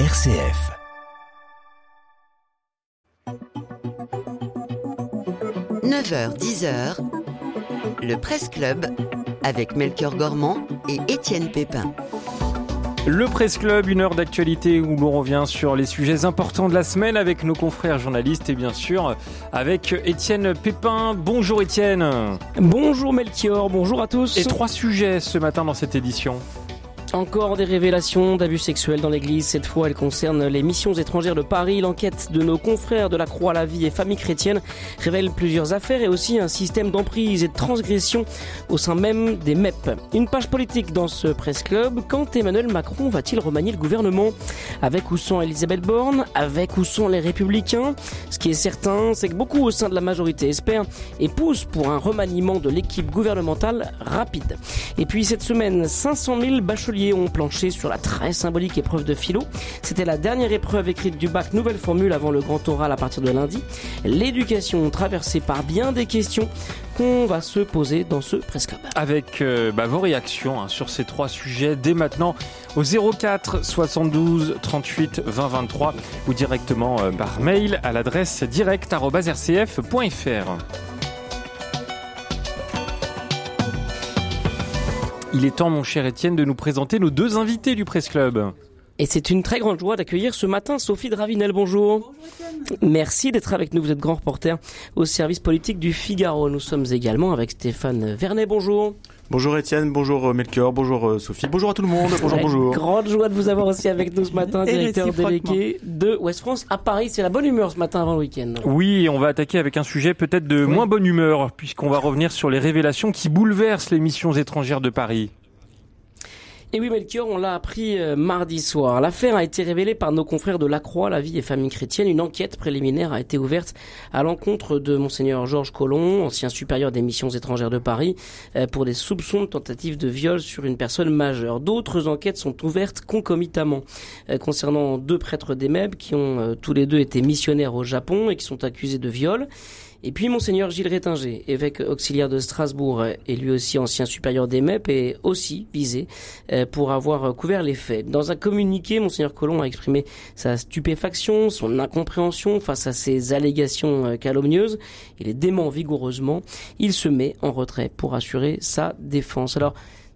RCF. « 9h, 10h, le Presse Club avec Melchior Gormand et Étienne Pépin. Le Presse Club, une heure d'actualité où l'on revient sur les sujets importants de la semaine avec nos confrères journalistes et bien sûr avec Étienne Pépin. Bonjour Étienne. Bonjour Melchior, bonjour à tous. Et trois sujets ce matin dans cette édition. Encore des révélations d'abus sexuels dans l'église. Cette fois, elles concernent les missions étrangères de Paris. L'enquête de nos confrères de la Croix, la Vie et Famille chrétienne révèle plusieurs affaires et aussi un système d'emprise et de transgression au sein même des MEP. Une page politique dans ce presse club. Quand Emmanuel Macron va-t-il remanier le gouvernement? Avec ou sans Elisabeth Borne? Avec ou sans les Républicains? Ce qui est certain, c'est que beaucoup au sein de la majorité espèrent et poussent pour un remaniement de l'équipe gouvernementale rapide. Et puis cette semaine, 500 000 bacheliers ont planché sur la très symbolique épreuve de philo. C'était la dernière épreuve écrite du bac nouvelle formule avant le grand oral à partir de lundi. L'éducation traversée par bien des questions qu'on va se poser dans ce presque Avec euh, bah, vos réactions hein, sur ces trois sujets dès maintenant au 04 72 38 20 23 ou directement euh, par mail à l'adresse direct.rcf.fr. Il est temps, mon cher Étienne, de nous présenter nos deux invités du Presse Club. Et c'est une très grande joie d'accueillir ce matin Sophie Dravinel. Bonjour. bonjour Merci d'être avec nous. Vous êtes grand reporter au service politique du Figaro. Nous sommes également avec Stéphane Vernet. Bonjour. Bonjour Étienne, bonjour euh, Melchior, bonjour euh, Sophie, bonjour à tout le monde, bonjour, bonjour. Grande joie de vous avoir aussi avec nous ce matin, directeur délégué de West France à Paris. C'est la bonne humeur ce matin avant le week-end. Oui, on va attaquer avec un sujet peut-être de moins bonne humeur, puisqu'on va revenir sur les révélations qui bouleversent les missions étrangères de Paris. Et oui, Melchior, on l'a appris euh, mardi soir. L'affaire a été révélée par nos confrères de La Croix, La Vie et Famille Chrétienne. Une enquête préliminaire a été ouverte à l'encontre de Monseigneur Georges Collomb, ancien supérieur des missions étrangères de Paris, euh, pour des soupçons de tentative de viol sur une personne majeure. D'autres enquêtes sont ouvertes concomitamment euh, concernant deux prêtres des MEB qui ont tous les deux été missionnaires au Japon et qui sont accusés de viol. Et puis Monseigneur Gilles Rétinger, évêque auxiliaire de Strasbourg et lui aussi ancien supérieur des MEP, est aussi visé euh, pour avoir couvert les faits. Dans un communiqué, Monseigneur Colomb a exprimé sa stupéfaction, son incompréhension face à ces allégations euh, calomnieuses. Il est dément vigoureusement. Il se met en retrait pour assurer sa défense. Alors,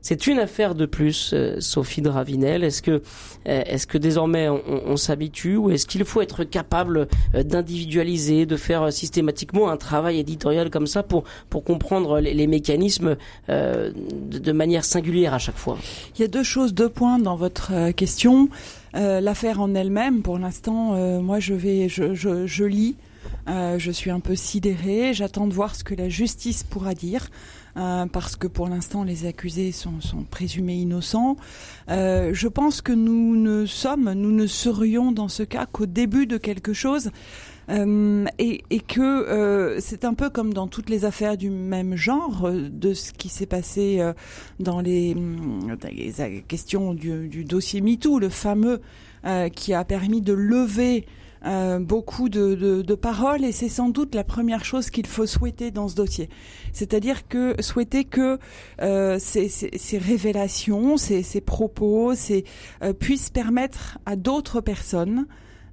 c'est une affaire de plus, euh, Sophie de Ravinel. Est-ce que, euh, est-ce que désormais on, s'habitue ou est-ce qu'il faut être capable euh, d'individualiser, de faire systématiquement un travail éditorial comme ça pour, pour comprendre les, mécanismes de, manière singulière à chaque fois? Il y a deux choses, deux points dans votre question. L'affaire en elle-même, pour l'instant, moi je vais, je, je, je lis. je suis un peu sidérée. J'attends de voir ce que la justice pourra dire. Euh, parce que pour l'instant les accusés sont, présumés innocents. Euh, je pense que nous ne sommes, nous ne serions dans ce cas qu'au début de quelque chose. Euh, et, que c'est un peu comme dans toutes les affaires du même genre, de ce qui s'est passé dans les, dans les questions du, du, dossier MeToo, le fameux qui a permis de lever euh, beaucoup de, de, paroles et c'est sans doute la première chose qu'il faut souhaiter dans ce dossier. C'est-à-dire que souhaiter que euh, ces, ces, ces, révélations, ces, ces propos, ces, euh, puissent permettre à d'autres personnes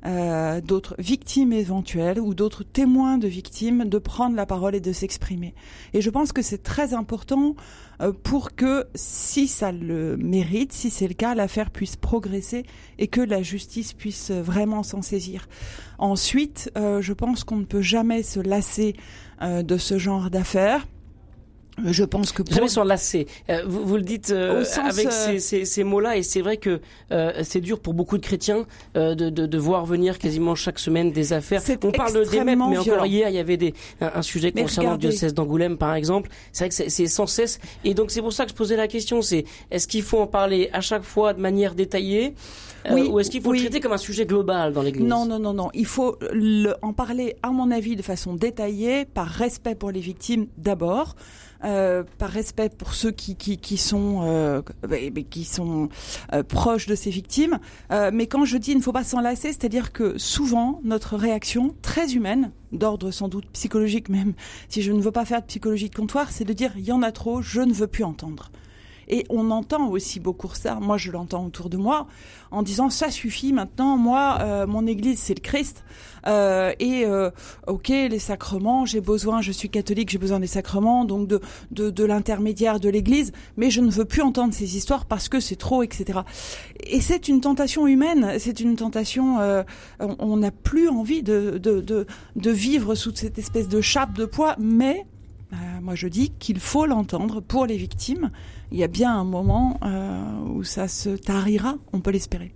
euh, d'autres victimes éventuelles ou d'autres témoins de victimes de prendre la parole et de s'exprimer. Et je pense que c'est très important euh, pour que, si ça le mérite, si c'est le cas, l'affaire puisse progresser et que la justice puisse vraiment s'en saisir. Ensuite, euh, je pense qu'on ne peut jamais se lasser de ce genre d'affaires je pense que pour... jamais s'enlacer. Euh, vous, vous, le dites euh, avec euh, ces, ces, ces mots-là, et c'est vrai que euh, c'est dur pour beaucoup de chrétiens de, de, de, voir venir quasiment chaque semaine des affaires. On parle des mêmes, mais encore hier, il y avait des, un, sujet concernant le diocèse d'Angoulême, par exemple. C'est vrai que c'est sans cesse. Et donc c'est pour ça que je posais la question, c'est est-ce qu'il faut en parler à chaque fois de manière détaillée oui, ou est-ce qu'il faut le traiter comme un sujet global dans l'Église? Non, non, non, non. Il faut le, en parler, à mon avis, de façon détaillée, par respect pour les victimes d'abord. Euh, par respect pour ceux qui, qui, qui sont, euh, qui sont euh, proches de ces victimes. Mais quand je dis il ne faut pas s'enlacer, c'est-à-dire que souvent notre réaction très humaine, d'ordre sans doute psychologique même, si je ne veux pas faire de psychologie de comptoir, c'est de dire il y en a trop, je ne veux plus entendre. Et on entend aussi beaucoup ça. Moi, je l'entends autour de moi en disant ça suffit maintenant. Moi, euh, mon Église, c'est le Christ. Euh, et euh, ok, les sacrements, j'ai besoin. Je suis catholique, j'ai besoin des sacrements, donc de de, de l'intermédiaire de l'Église. Mais je ne veux plus entendre ces histoires parce que c'est trop, etc. Et c'est une tentation humaine. C'est une tentation. Euh, on n'a plus envie de, de de de vivre sous cette espèce de chape de poids, mais moi, je dis qu'il faut l'entendre pour les victimes. Il y a bien un moment euh, où ça se tarira, on peut l'espérer.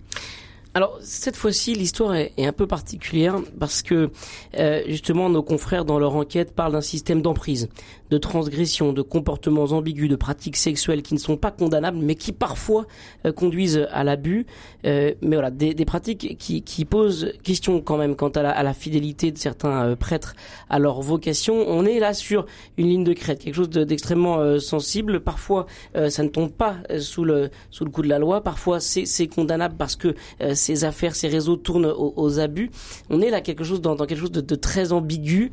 Alors cette fois-ci, l'histoire est, est, un peu particulière parce que euh, justement nos confrères dans leur enquête parlent d'un système d'emprise, de transgression, de comportements ambigus, de pratiques sexuelles qui ne sont pas condamnables, mais qui parfois euh, conduisent à l'abus. Euh, mais voilà, des, des pratiques qui, qui, posent question quand même quant à la, à la fidélité de certains euh, prêtres à leur vocation. On est là sur une ligne de crête, quelque chose d'extrêmement euh, sensible. Parfois, ça ne tombe pas sous le sous le coup de la loi. Parfois, c'est condamnable parce que ces affaires, ces réseaux tournent aux, aux, abus. On est là quelque chose dans, dans quelque chose de, de très ambigu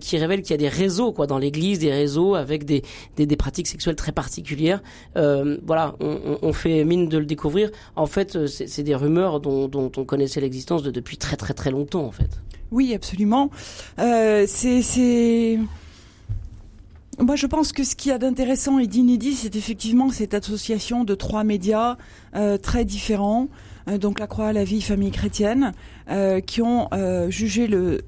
qui révèle qu'il y a des réseaux quoi dans l'Église, réseaux avec des, des, pratiques sexuelles très particulières. Euh, voilà, on, fait mine de le découvrir. En fait, c'est des rumeurs dont, on connaissait l'existence de depuis très très très longtemps en fait. Oui, absolument. Euh, c'est moi, je pense que ce qu'il y a d'intéressant et d'inédit, c'est effectivement cette association de trois médias euh, très différents, euh, donc la Croix, la vie, famille chrétienne, euh, qui ont euh, jugé le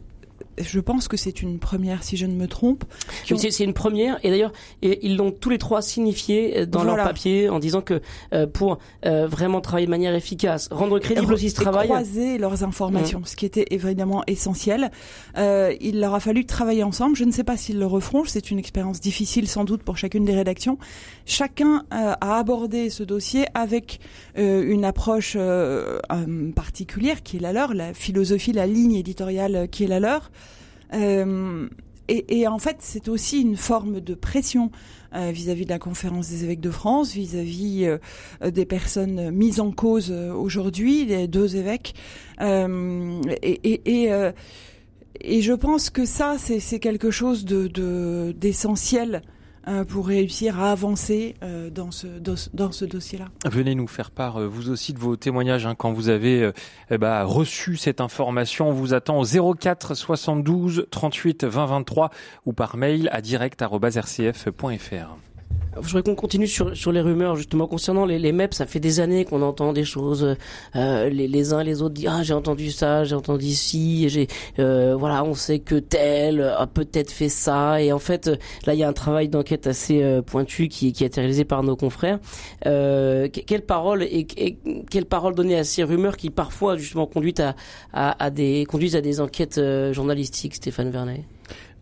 je pense que c'est une première, si je ne me trompe. Ont... C'est une première, et d'ailleurs, ils l'ont tous les trois signifié dans voilà. leur papier en disant que euh, pour euh, vraiment travailler de manière efficace, rendre crédible aussi ce travail, croiser leurs informations, mmh. ce qui était évidemment essentiel. Euh, il leur a fallu travailler ensemble. Je ne sais pas s'ils le referont. C'est une expérience difficile sans doute pour chacune des rédactions. Chacun a abordé ce dossier avec une approche particulière qui est la leur, la philosophie, la ligne éditoriale qui est la leur. Euh, et, en fait, c'est aussi une forme de pression vis-à-vis euh, -vis de la conférence des évêques de France, vis-à-vis -vis, euh, des personnes mises en cause aujourd'hui, les deux évêques. et, je pense que ça, c'est quelque chose de d'essentiel pour réussir à avancer euh, dans ce, dossier-là. Venez nous faire part, euh, vous aussi, de vos témoignages hein, quand vous avez eh bah, reçu cette information. On vous attend au 04 72 38 20 23 ou par mail à direct.rcf.fr. Je voudrais qu'on continue sur, sur les rumeurs justement concernant les, les MEP. Ça fait des années qu'on entend des choses. Euh, les, les uns les autres disent ah j'ai entendu ça, j'ai entendu ci, j'ai euh, voilà on sait que tel a peut-être fait ça. Et en fait là il y a un travail d'enquête assez euh, pointu qui, qui a été réalisé par nos confrères. Euh, quelle parole et, et, quelle parole donner à ces rumeurs qui parfois justement conduisent à, à, à des conduisent à des enquêtes euh, journalistiques, Stéphane Vernet?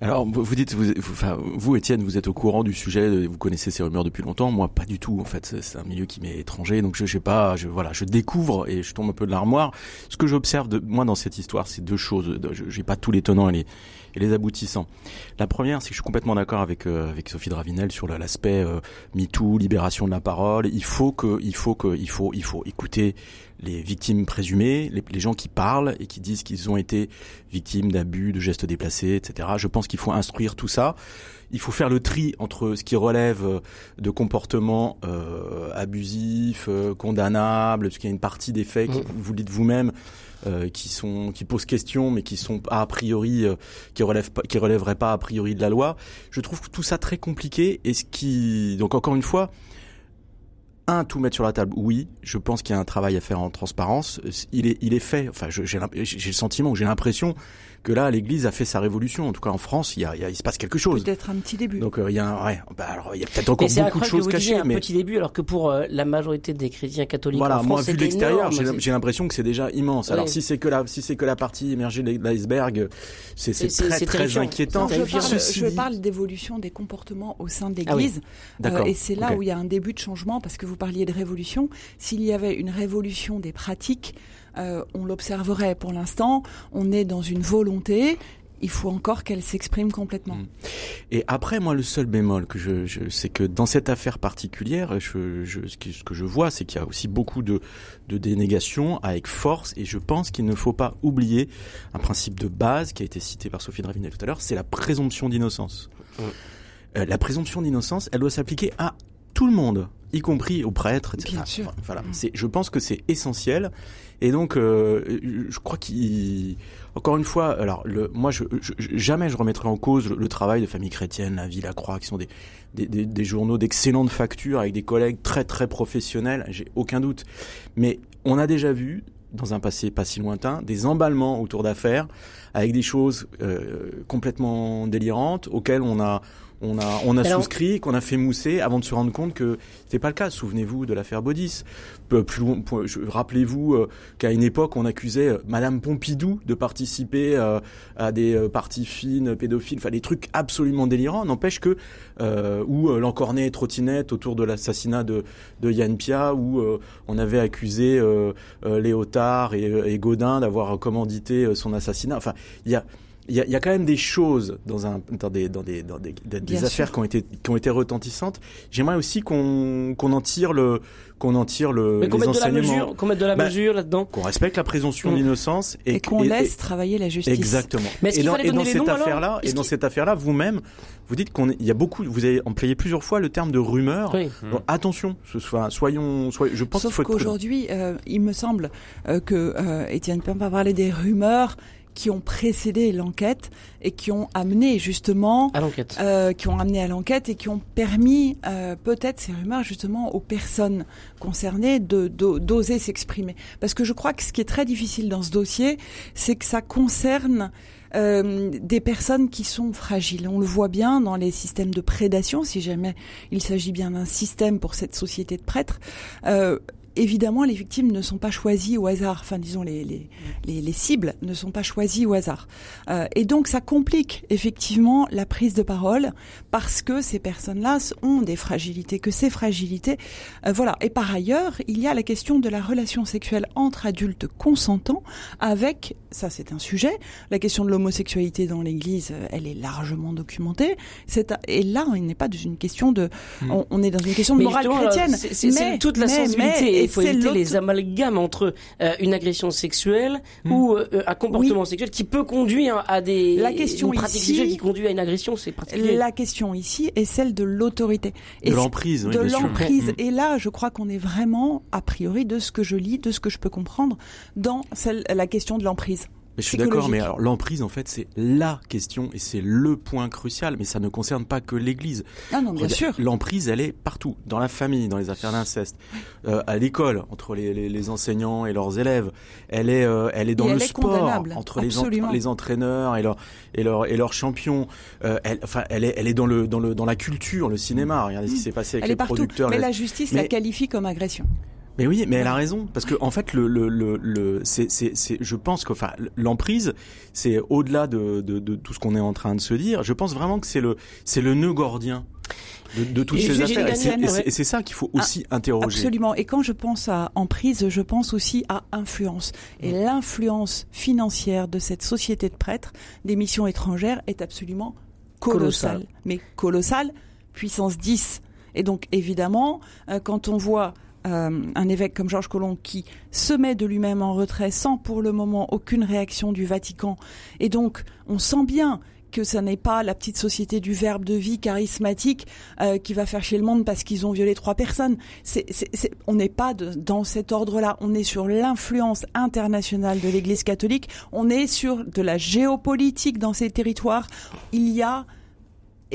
Alors, vous dites, vous, enfin, vous, Étienne, vous êtes au courant du sujet, vous connaissez ces rumeurs depuis longtemps. Moi, pas du tout. En fait, c'est un milieu qui m'est étranger, donc je, sais pas. Je, voilà, je découvre et je tombe un peu de l'armoire. Ce que j'observe de moi dans cette histoire, c'est deux choses. J'ai pas tous les tenants et les, et les aboutissants. La première, c'est que je suis complètement d'accord avec euh, avec Sophie Dravinel sur l'aspect euh, MeToo, libération de la parole. Il faut que, il faut que, il faut, il faut écouter les victimes présumées, les, les, gens qui parlent et qui disent qu'ils ont été victimes d'abus, de gestes déplacés, etc. Je pense qu'il faut instruire tout ça. Il faut faire le tri entre ce qui relève de comportements euh, abusifs, euh, condamnables, parce qu'il y a une partie des faits, qui, vous le dites vous-même, euh, qui sont qui posent question, mais qui sont a priori euh, qui relèvent pas, qui relèveraient pas a priori de la loi. Je trouve tout ça très compliqué et ce qui donc encore une fois un, tout mettre sur la table, oui. Je pense qu'il y a un travail à faire en transparence. Il est, il est fait. Enfin, j'ai le sentiment, j'ai l'impression que là, l'Église a fait sa révolution. En tout cas, en France, il, y a, il, y a, il se passe quelque chose. Peut-être un petit début. Donc, euh, il y a, un, ouais, bah, alors, il y a peut-être encore beaucoup de choses cachées. Un mais... petit début, alors que pour euh, la majorité des chrétiens catholiques voilà, en France, moi, vu de l'extérieur, j'ai l'impression que c'est déjà immense. Alors, si c'est que la, si c'est que la partie émergée de l'iceberg, c'est très, très inquiétant. Je parle, je parle d'évolution des comportements au sein de l'Église. Ah oui. euh, et c'est là okay. où il y a un début de changement, parce que vous parliez de révolution. S'il y avait une révolution des pratiques, euh, on l'observerait. Pour l'instant, on est dans une volonté il faut encore qu'elle s'exprime complètement. Et après, moi, le seul bémol que je, je c'est que dans cette affaire particulière, je, je, ce, que, ce, que, je vois, c'est qu'il y a aussi beaucoup de, de dénégations avec force, et je pense qu'il ne faut pas oublier un principe de base qui a été cité par Sophie Dravinet tout à l'heure, c'est la présomption d'innocence. Euh, la présomption d'innocence, elle doit s'appliquer à tout le monde, y compris aux prêtres, etc. Bien sûr. Voilà, Mm. c'est, je pense que c'est essentiel. Et donc, euh, je crois qu'il, encore une fois, alors moi, je, jamais je remettrai en cause le, travail de Famille Chrétienne, La Vie, La Croix, qui sont des, des journaux d'excellente facture avec des collègues très très professionnels. J'ai aucun doute. Mais on a déjà vu dans un passé pas si lointain des emballements autour d'affaires avec des choses euh, complètement délirantes auxquelles on a on a on a souscrit qu'on a fait mousser avant de se rendre compte que c'était pas le cas. Souvenez-vous de l'affaire Baudis. Rappelez-vous euh, qu'à une époque on accusait euh, madame Pompidou de participer euh, à des parties fines pédophiles enfin des trucs absolument délirants. N'empêche que euh, ou l'encornet et trottinette autour de l'assassinat de de Yann Pia où euh, on avait accusé euh, Léotard et, et Godin d'avoir commandité son assassinat. Enfin, il y a il y, a, il y a quand même des choses dans un dans des dans des dans des, des- affaires sûr. qui ont été qui ont été retentissantes. J'aimerais aussi qu'on qu'on en tire le qu'on en tire le Mais qu'on les mette de la enseignements, mesure, qu'on mette de la Bah, mesure là-dedans. qu'on respecte la présomption Mm. d'innocence et, Et qu'on et- laisse travailler la justice. Exactement. Mais et dans, et dans cette affaire-là, et dans cette affaire-là, vous-même, vous dites qu'on est- il y a beaucoup, vous avez employé plusieurs fois le terme de rumeur. Oui. Bon, attention, ce soit, soyons, soyons, je pense qu'il faut qu'aujourd'hui, euh, il me semble euh, que euh, Étienne Pin va parler des rumeurs qui ont précédé l'enquête et qui ont amené justement À l'enquête. euh, qui ont amené à l'enquête et qui ont permis euh, peut-être ces rumeurs justement aux personnes concernées de d'o- d'oser s'exprimer. Parce que je crois que ce qui est très difficile dans ce dossier, c'est que ça concerne euh, des personnes qui sont fragiles. On le voit bien dans les systèmes de prédation, si jamais il s'agit bien d'un système pour cette société de prêtres. Euh, Évidemment, les victimes ne sont pas choisies au hasard. Enfin, disons, les, les, les, les cibles ne sont pas choisies au hasard. Euh, et donc, ça complique effectivement la prise de parole parce que ces personnes-là ont des fragilités, que ces fragilités, euh, voilà. Et par ailleurs, il y a la question de la relation sexuelle entre adultes consentants avec, ça c'est un sujet, la question de l'homosexualité dans l'Église, euh, elle est largement documentée. Et là, on n'est pas dans une question de, on, on est dans une question de Mais morale chrétienne. c'est- toute la mais- sensibilité. mais- et et il faut éviter les amalgames entre euh, une agression sexuelle ou euh, un comportement sexuel qui peut conduire à des La question une pratique ici- qui conduit à une agression. C'est particulier. La question ici est celle de l'autorité. De l'emprise, oui, de l'emprise. Mm. Et là, je crois qu'on est vraiment, a priori, de ce que je lis, de ce que je peux comprendre, dans celle, la question de l'emprise. Mais je suis d'accord, mais alors l'emprise, en fait, c'est la question et c'est le point crucial. Mais ça ne concerne pas que l'Église. Ah non, bien sûr. L'emprise, elle est partout, dans la famille, dans les affaires d'inceste, euh, à l'école, entre les, les, les enseignants et leurs élèves. Elle est, euh, elle est dans le est sport, entre les, les entraîneurs et leurs et leurs et leurs champions. Euh, elle, enfin, elle est, elle est dans le dans le dans la culture, le cinéma. Regardez ce qui s'est passé avec Elle les est partout. producteurs. Mais la justice Mais- la qualifie comme agression. Mais oui, mais elle a raison parce que en fait le le le, le c'est c'est c'est je pense que enfin l'emprise c'est au-delà de, de de tout ce qu'on est en train de se dire. Je pense vraiment que c'est le c'est le nœud gordien de, de toutes Et ces affaires. Et c'est ouais. ça qu'il faut Ah, aussi interroger. Absolument. Et quand je pense à emprise, je pense aussi à influence. Et Mm. l'influence financière de cette société de prêtres, des missions étrangères, est absolument colossale. Colossale. Mais colossale, puissance 10. Et donc, évidemment, euh, quand on voit euh, un évêque comme Georges Colomb qui se met de lui-même en retrait sans pour le moment aucune réaction du Vatican, et donc on sent bien que ça n'est pas la petite société du verbe de vie charismatique euh, qui va faire chier le monde parce qu'ils ont violé trois personnes. C'est, c'est, c'est- on n'est pas de- dans cet ordre-là. On est sur l'influence internationale de l'Église catholique. On est sur de la géopolitique dans ces territoires. Il y a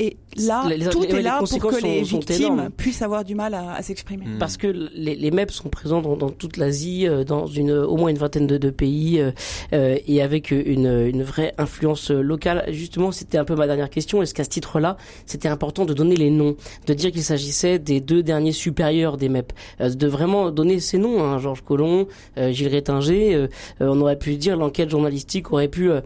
et là, Les- les- tout les- est là pour que les sont- victimes puissent avoir du mal à, à s'exprimer. Mm. Parce que les, les MEP sont présents dans, dans toute l'Asie, euh, dans une, au moins une vingtaine de, de pays, euh, euh, et avec une, une vraie influence locale. Justement, c'était un peu ma dernière question. Est-ce qu'à ce titre-là, c'était important de donner les noms, de dire qu'il s'agissait des deux derniers supérieurs des MEP, euh, de vraiment donner ces noms, hein, Georges Collomb, euh, Gilles Rétinger. on aurait pu dire l'enquête journalistique aurait pu euh,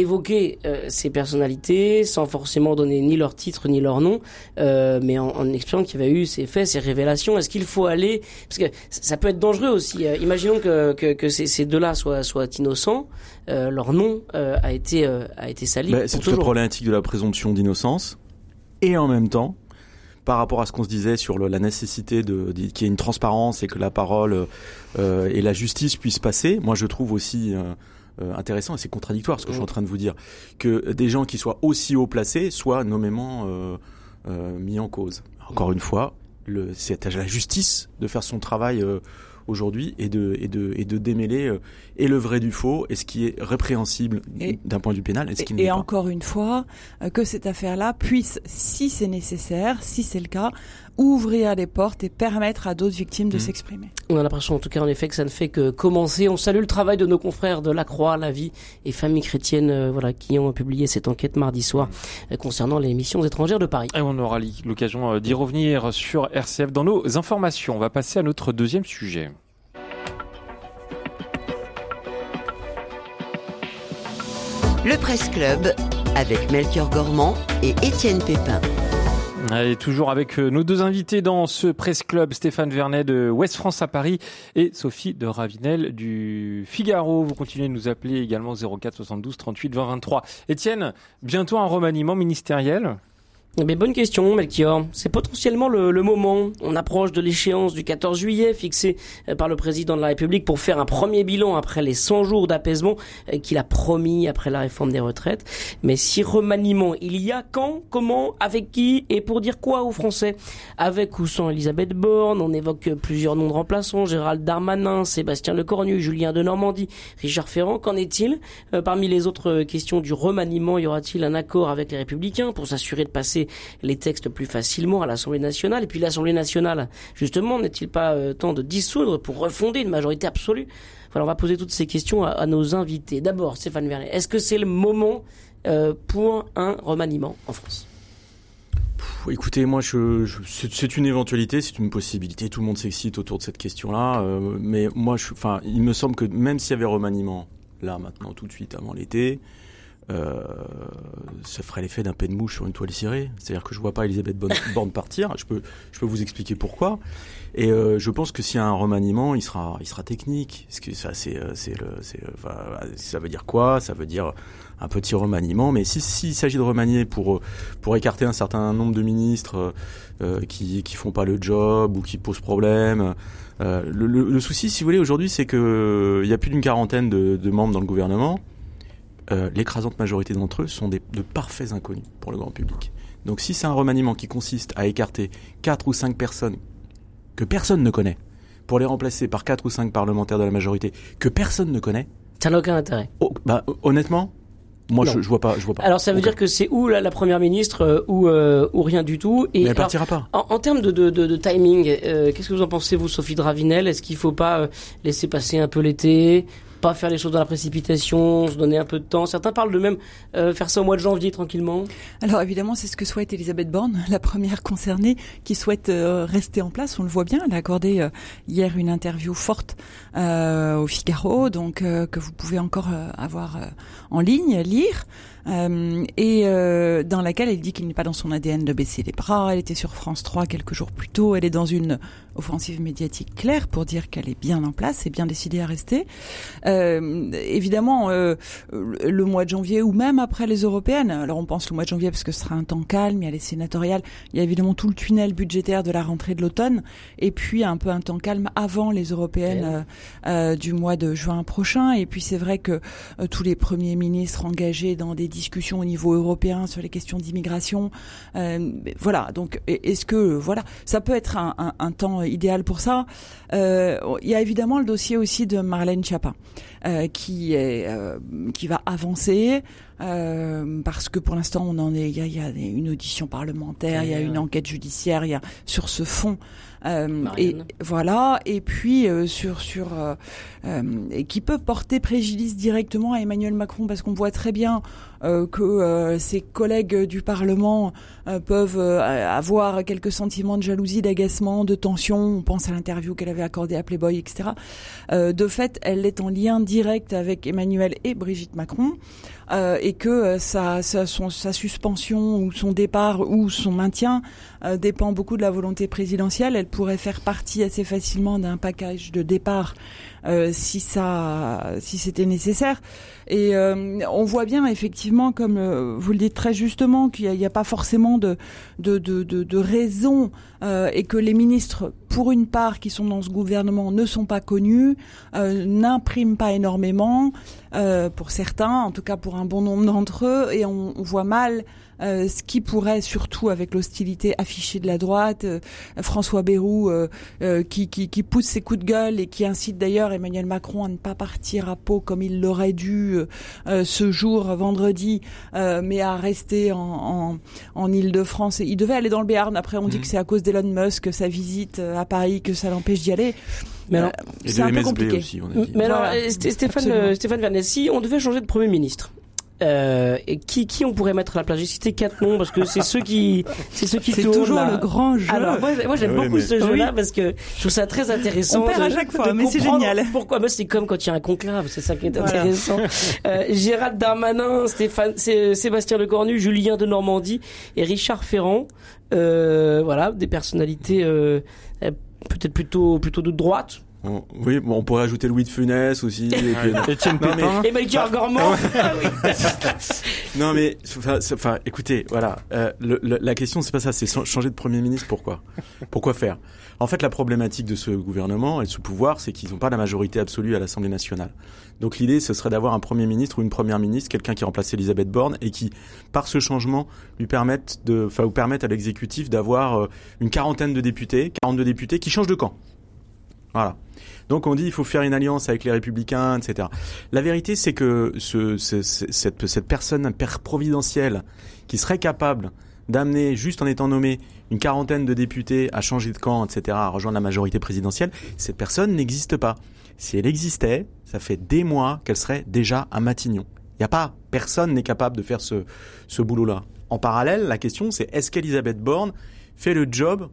évoquer euh, ces personnalités sans forcément donner ni leur titre ni leur nom, euh, mais en, en expliquant qu'il y avait eu ces faits, ces révélations. Est-ce qu'il faut aller parce que ça peut être dangereux aussi. Euh, imaginons que, que, que ces, ces deux-là soient, soient innocents, leur nom a été a été sali. Bah, c'est toute la problématique de la présomption d'innocence. Et en même temps, par rapport à ce qu'on se disait sur le- la nécessité de, de- qu'il y ait une transparence et que la parole euh, et la justice puissent passer, moi je trouve aussi euh, intéressant et c'est contradictoire ce que je suis en train de vous dire, que des gens qui soient aussi haut placés soient nommément euh, euh, mis en cause. Encore une fois, c'est à la justice de faire son travail aujourd'hui et de, et de, et de démêler euh, et le vrai du faux et ce qui est répréhensible d'un point de vue pénal et ce qui et, et encore une fois, euh, que cette affaire-là puisse, si c'est nécessaire, si c'est le cas, ouvrir les portes et permettre à d'autres victimes de mmh. s'exprimer. On a l'impression en tout cas en effet que ça ne fait que commencer. On salue le travail de nos confrères de La Croix, La Vie et Famille Chrétienne euh, voilà, qui ont publié cette enquête mardi soir concernant les missions étrangères de Paris. Et on aura l'occasion d'y revenir sur RCF dans nos informations. On va passer à notre deuxième sujet. Le Presse Club avec Melchior Gormand et Étienne Pépin. Et toujours avec euh, nos deux invités dans ce Presse Club, Stéphane Vernet de Ouest France à Paris et Sophie de Ravinel du Figaro. Vous continuez de nous appeler également 04 72 38 20 23. Étienne, bientôt un remaniement ministériel? Mais bonne question, Melchior. C'est potentiellement le, le, moment. On approche de l'échéance du 14 juillet fixée euh, par le président de la République pour faire un premier bilan après les 100 jours d'apaisement euh, qu'il a promis après la réforme des retraites. Mais si remaniement il y a, quand, comment, avec qui et pour dire quoi aux Français? Avec ou sans Elisabeth Borne, on évoque plusieurs noms de remplaçants, Gérald Darmanin, Sébastien Lecornu, Julien de Normandie, Richard Ferrand. Qu'en est-il? Euh, Parmi les autres questions du remaniement, y aura-t-il un accord avec les Républicains pour s'assurer de passer les textes plus facilement à l'Assemblée nationale. Et puis l'Assemblée nationale, justement, n'est-il pas euh, temps de dissoudre pour refonder une majorité absolue? Voilà, on va poser toutes ces questions à, nos invités. D'abord, Stéphane Vernet, est-ce que c'est le moment euh, pour un remaniement en France? Écoutez, moi, c'est une éventualité, c'est une possibilité. Tout le monde s'excite autour de cette question-là, euh, mais moi, je, enfin, il me semble que même s'il y avait remaniement là, maintenant, tout de suite, avant l'été, euh, ça ferait l'effet d'un pet de mouche sur une toile cirée. C'est-à-dire que je vois pas Elisabeth Borne partir. Je peux, je peux vous expliquer pourquoi. Et euh, je pense que s'il y a un remaniement, il sera, il sera technique. Parce que ça, c'est, euh, c'est le, c'est, ça veut dire quoi? Ça veut dire un petit remaniement. Mais si, s'il s'agit de remanier pour, pour écarter un certain nombre de ministres euh, qui, qui font pas le job ou qui posent problème. Le, le, le, souci, si vous voulez, aujourd'hui, c'est que il y a plus d'une quarantaine de, de membres dans le gouvernement. Euh, l'écrasante majorité d'entre eux sont des, de parfaits inconnus pour le grand public. Donc si c'est un remaniement qui consiste à écarter quatre ou cinq personnes que personne ne connaît, pour les remplacer par quatre ou cinq parlementaires de la majorité que personne ne connaît, ça n'a aucun intérêt. Oh, bah, honnêtement, moi je, je, vois pas, je vois pas. Alors ça veut dire que c'est ou la, première ministre euh, ou euh, ou rien du tout. Et Mais elle partira pas. En, en, termes de, de, de, de timing, qu'est-ce que vous en pensez vous, Sophie Dravinel? Est-ce qu'il faut pas laisser passer un peu l'été? Pas faire les choses dans la précipitation, se donner un peu de temps. Certains parlent de même euh, faire ça au mois de janvier tranquillement. Alors évidemment, c'est ce que souhaite Elisabeth Borne, la première concernée, qui souhaite euh, rester en place. On le voit bien. Elle a accordé euh, hier une interview forte au Figaro, donc que vous pouvez encore avoir en ligne, lire. Euh, et euh, dans laquelle elle dit qu'il n'est pas dans son ADN de baisser les bras. Elle était sur France 3 quelques jours plus tôt. Elle est dans une offensive médiatique claire pour dire qu'elle est bien en place et bien décidée à rester. Euh, évidemment, euh, le mois de janvier ou même après les européennes. Alors on pense le mois de janvier parce que ce sera un temps calme. Il y a les sénatoriales. Il y a évidemment tout le tunnel budgétaire de la rentrée de l'automne et puis un peu un temps calme avant les européennes euh, du mois de juin prochain. Et puis c'est vrai que tous les premiers ministres engagés dans des discussions au niveau européen sur les questions d'immigration. Euh, voilà, donc est-ce que voilà, ça peut être un temps idéal pour ça euh, Il y a évidemment le dossier aussi de Marlène Schiappa euh, qui est euh, qui va avancer. Euh, parce que pour l'instant on en est, il y a, y a, une audition parlementaire, il y a une enquête judiciaire, il y a sur ce fond euh, et voilà. Et puis euh, sur sur euh, et qui peut porter préjudice directement à Emmanuel Macron parce qu'on voit très bien que ses collègues du Parlement peuvent avoir quelques sentiments de jalousie, d'agacement, de tension. On pense à l'interview qu'elle avait accordée à Playboy, etc. de fait, elle est en lien direct avec Emmanuel et Brigitte Macron. Euh, et que sa, sa, son, sa, suspension ou son départ ou son maintien euh, dépend beaucoup de la volonté présidentielle. Elle pourrait faire partie assez facilement d'un package de départ euh, si ça, si c'était nécessaire. Et euh, on voit bien effectivement, comme euh, vous le dites très justement, qu'il n'y a, a, pas forcément de de, de, de, de raison et que les ministres, pour une part, qui sont dans ce gouvernement, ne sont pas connus, n'impriment pas énormément pour certains, en tout cas pour un bon nombre d'entre eux, et on, on voit mal euh, ce qui pourrait surtout avec l'hostilité affichée de la droite, euh, François Bayrou euh, qui, qui, qui, pousse ses coups de gueule et qui incite d'ailleurs Emmanuel Macron à ne pas partir à Pau comme il l'aurait dû ce jour vendredi, mais à rester en, en, en Ile-de-France. Il devait aller dans le Béarn. Après, on dit mmh. que c'est à cause d'Elon Musk sa visite à Paris que ça l'empêche d'y aller. Mais alors, c'est un peu compliqué. Aussi, on a dit. Mais alors, Stéphane, Stéphane Vernet, si on devait changer de Premier ministre, euh, et qui, qui on pourrait mettre à la place? J'ai cité quatre noms parce que c'est ceux qui, c'est ceux qui C'est toujours le grand jeu. Alors moi, moi j'aime beaucoup ce jeu-là parce que je trouve ça très intéressant. On perd à chaque fois, mais c'est génial. Pourquoi Moi, c'est comme quand il y a un conclave, c'est ça qui est intéressant. euh, Gérald Darmanin, Stéphane, Sébastien Lecornu, Julien de Normandie et Richard Ferrand. Euh, voilà, des personnalités euh, peut-être plutôt plutôt de droite, oui, bon, on pourrait ajouter Louis de Funès aussi. et Etienne Pépin. Et Melchior Gormand. Ah non mais, enfin, écoutez, voilà, euh, le, la question c'est pas ça, c'est changer de premier ministre. Pourquoi? Pourquoi faire? En fait, la problématique de ce gouvernement et de ce pouvoir, c'est qu'ils n'ont pas la majorité absolue à l'Assemblée nationale. Donc l'idée, ce serait d'avoir un premier ministre ou une première ministre, quelqu'un qui remplace Elisabeth Borne et qui, par ce changement, lui permette de, enfin, ou permette à l'exécutif d'avoir euh, une quarantaine de députés, 42 députés qui changent de camp. Voilà. Donc on dit il faut faire une alliance avec les républicains, etc. La vérité, c'est que ce, cette, cette personne providentielle qui serait capable d'amener, juste en étant nommé, une quarantaine de députés à changer de camp, etc., à rejoindre la majorité présidentielle, cette personne n'existe pas. Si elle existait, ça fait des mois qu'elle serait déjà à Matignon. Il n'y a pas, personne n'est capable de faire ce, ce boulot-là. En parallèle, la question c'est est-ce qu'Elisabeth Borne fait le job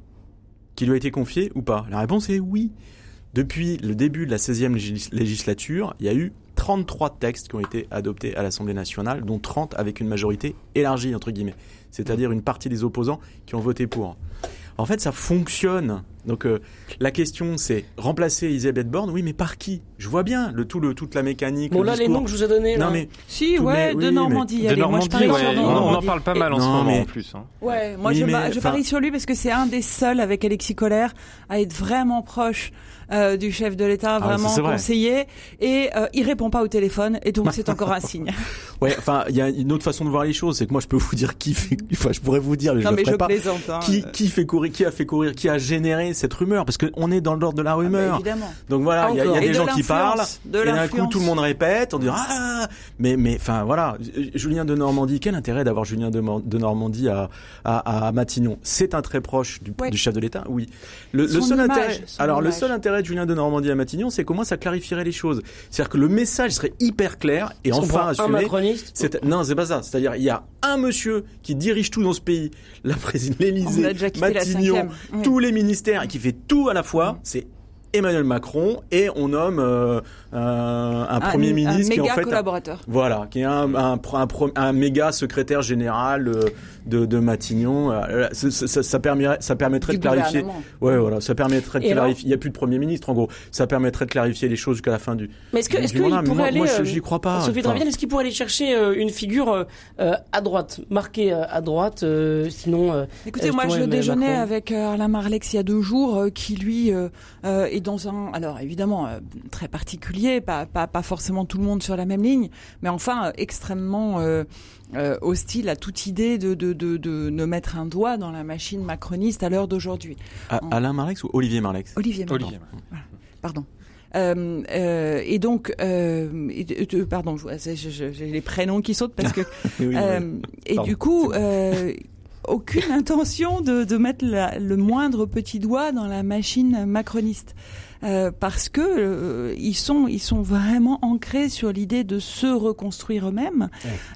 qui lui a été confié ou pas? La réponse est oui. Depuis le début de la 16e législature, il y a eu 33 textes qui ont été adoptés à l'Assemblée nationale, dont 30 avec une majorité élargie, entre guillemets. C'est-à-dire une partie des opposants qui ont voté pour. En fait, ça fonctionne. Donc euh, la question c'est remplacer Elisabeth Borne, oui, mais par qui? Je vois bien le tout le toute la mécanique. Bon là les noms que je vous ai donnés. Non mais si ouais de Normandie. De Normandie, on, en parle pas mal en ce moment en plus. Hein. Ouais, moi je, je parie sur lui parce que c'est un des seuls avec Alexis Collère à être vraiment proche euh, du chef de l'État, ah, vraiment conseiller, et euh, il répond pas au téléphone, et donc c'est encore un signe. Ouais, enfin, il y a une autre façon de voir les choses, c'est que moi je peux vous dire qui fait, enfin je pourrais vous dire, mais je ne ferai pas, hein. qui, qui fait courir, qui a fait courir, qui a généré cette rumeur, parce qu'on est dans l'ordre de la ah, rumeur. évidemment. Donc voilà, il y a, y a des gens qui parlent, et d'un coup tout le monde répète, on dit ah, mais mais enfin voilà, Julien de Normandie, quel intérêt d'avoir Julien de, de, Normandie à, à, à Matignon? C'est un très proche du, du chef de l'État, oui. Le, le seul intérêt, alors le seul intérêt de Julien de Normandie à Matignon, c'est comment ça clarifierait les choses. C'est-à-dire que le message serait hyper clair et enfin assumé. Non, c'est pas ça. C'est-à-dire il y a un monsieur qui dirige tout dans ce pays, la présidente l'Élysée, Matignon, tous les ministères et qui fait tout à la fois. C'est Emmanuel Macron et on nomme euh, un, un, premier ministre qui en fait collaborateur. voilà, qui est un, un, un, méga secrétaire général euh, de, de Matignon. Euh, ça, ça, ça, permettrait, ça permettrait de clarifier. Ouais, voilà, ça permettrait de clarifier. Il n'y a plus de premier ministre en gros. Ça permettrait de clarifier les choses jusqu'à la fin du. Mais est-ce que est-ce qu'il pourrait aller Moi, j'y crois pas. Sophie Dravienne, est-ce qu'il pourrait aller chercher une figure à droite, marquée à droite, sinon. Écoutez, moi, je déjeunais avec Alain Marlex il y a deux jours, qui lui est dans un, alors évidemment très particulier, pas, pas, pas forcément tout le monde sur la même ligne, mais enfin extrêmement euh, euh, hostile à toute idée de, de, de, de, ne mettre un doigt dans la machine macroniste à l'heure d'aujourd'hui. Alain Marlex ou Olivier Marlex? Olivier Marlex. Olivier. Pardon. Euh, euh, et donc, euh, pardon, j'ai les prénoms qui sautent parce que. et du coup, aucune intention de, de mettre le moindre petit doigt dans la machine macroniste. Euh, parce que euh, ils sont ils sont vraiment ancrés sur l'idée de se reconstruire eux-mêmes.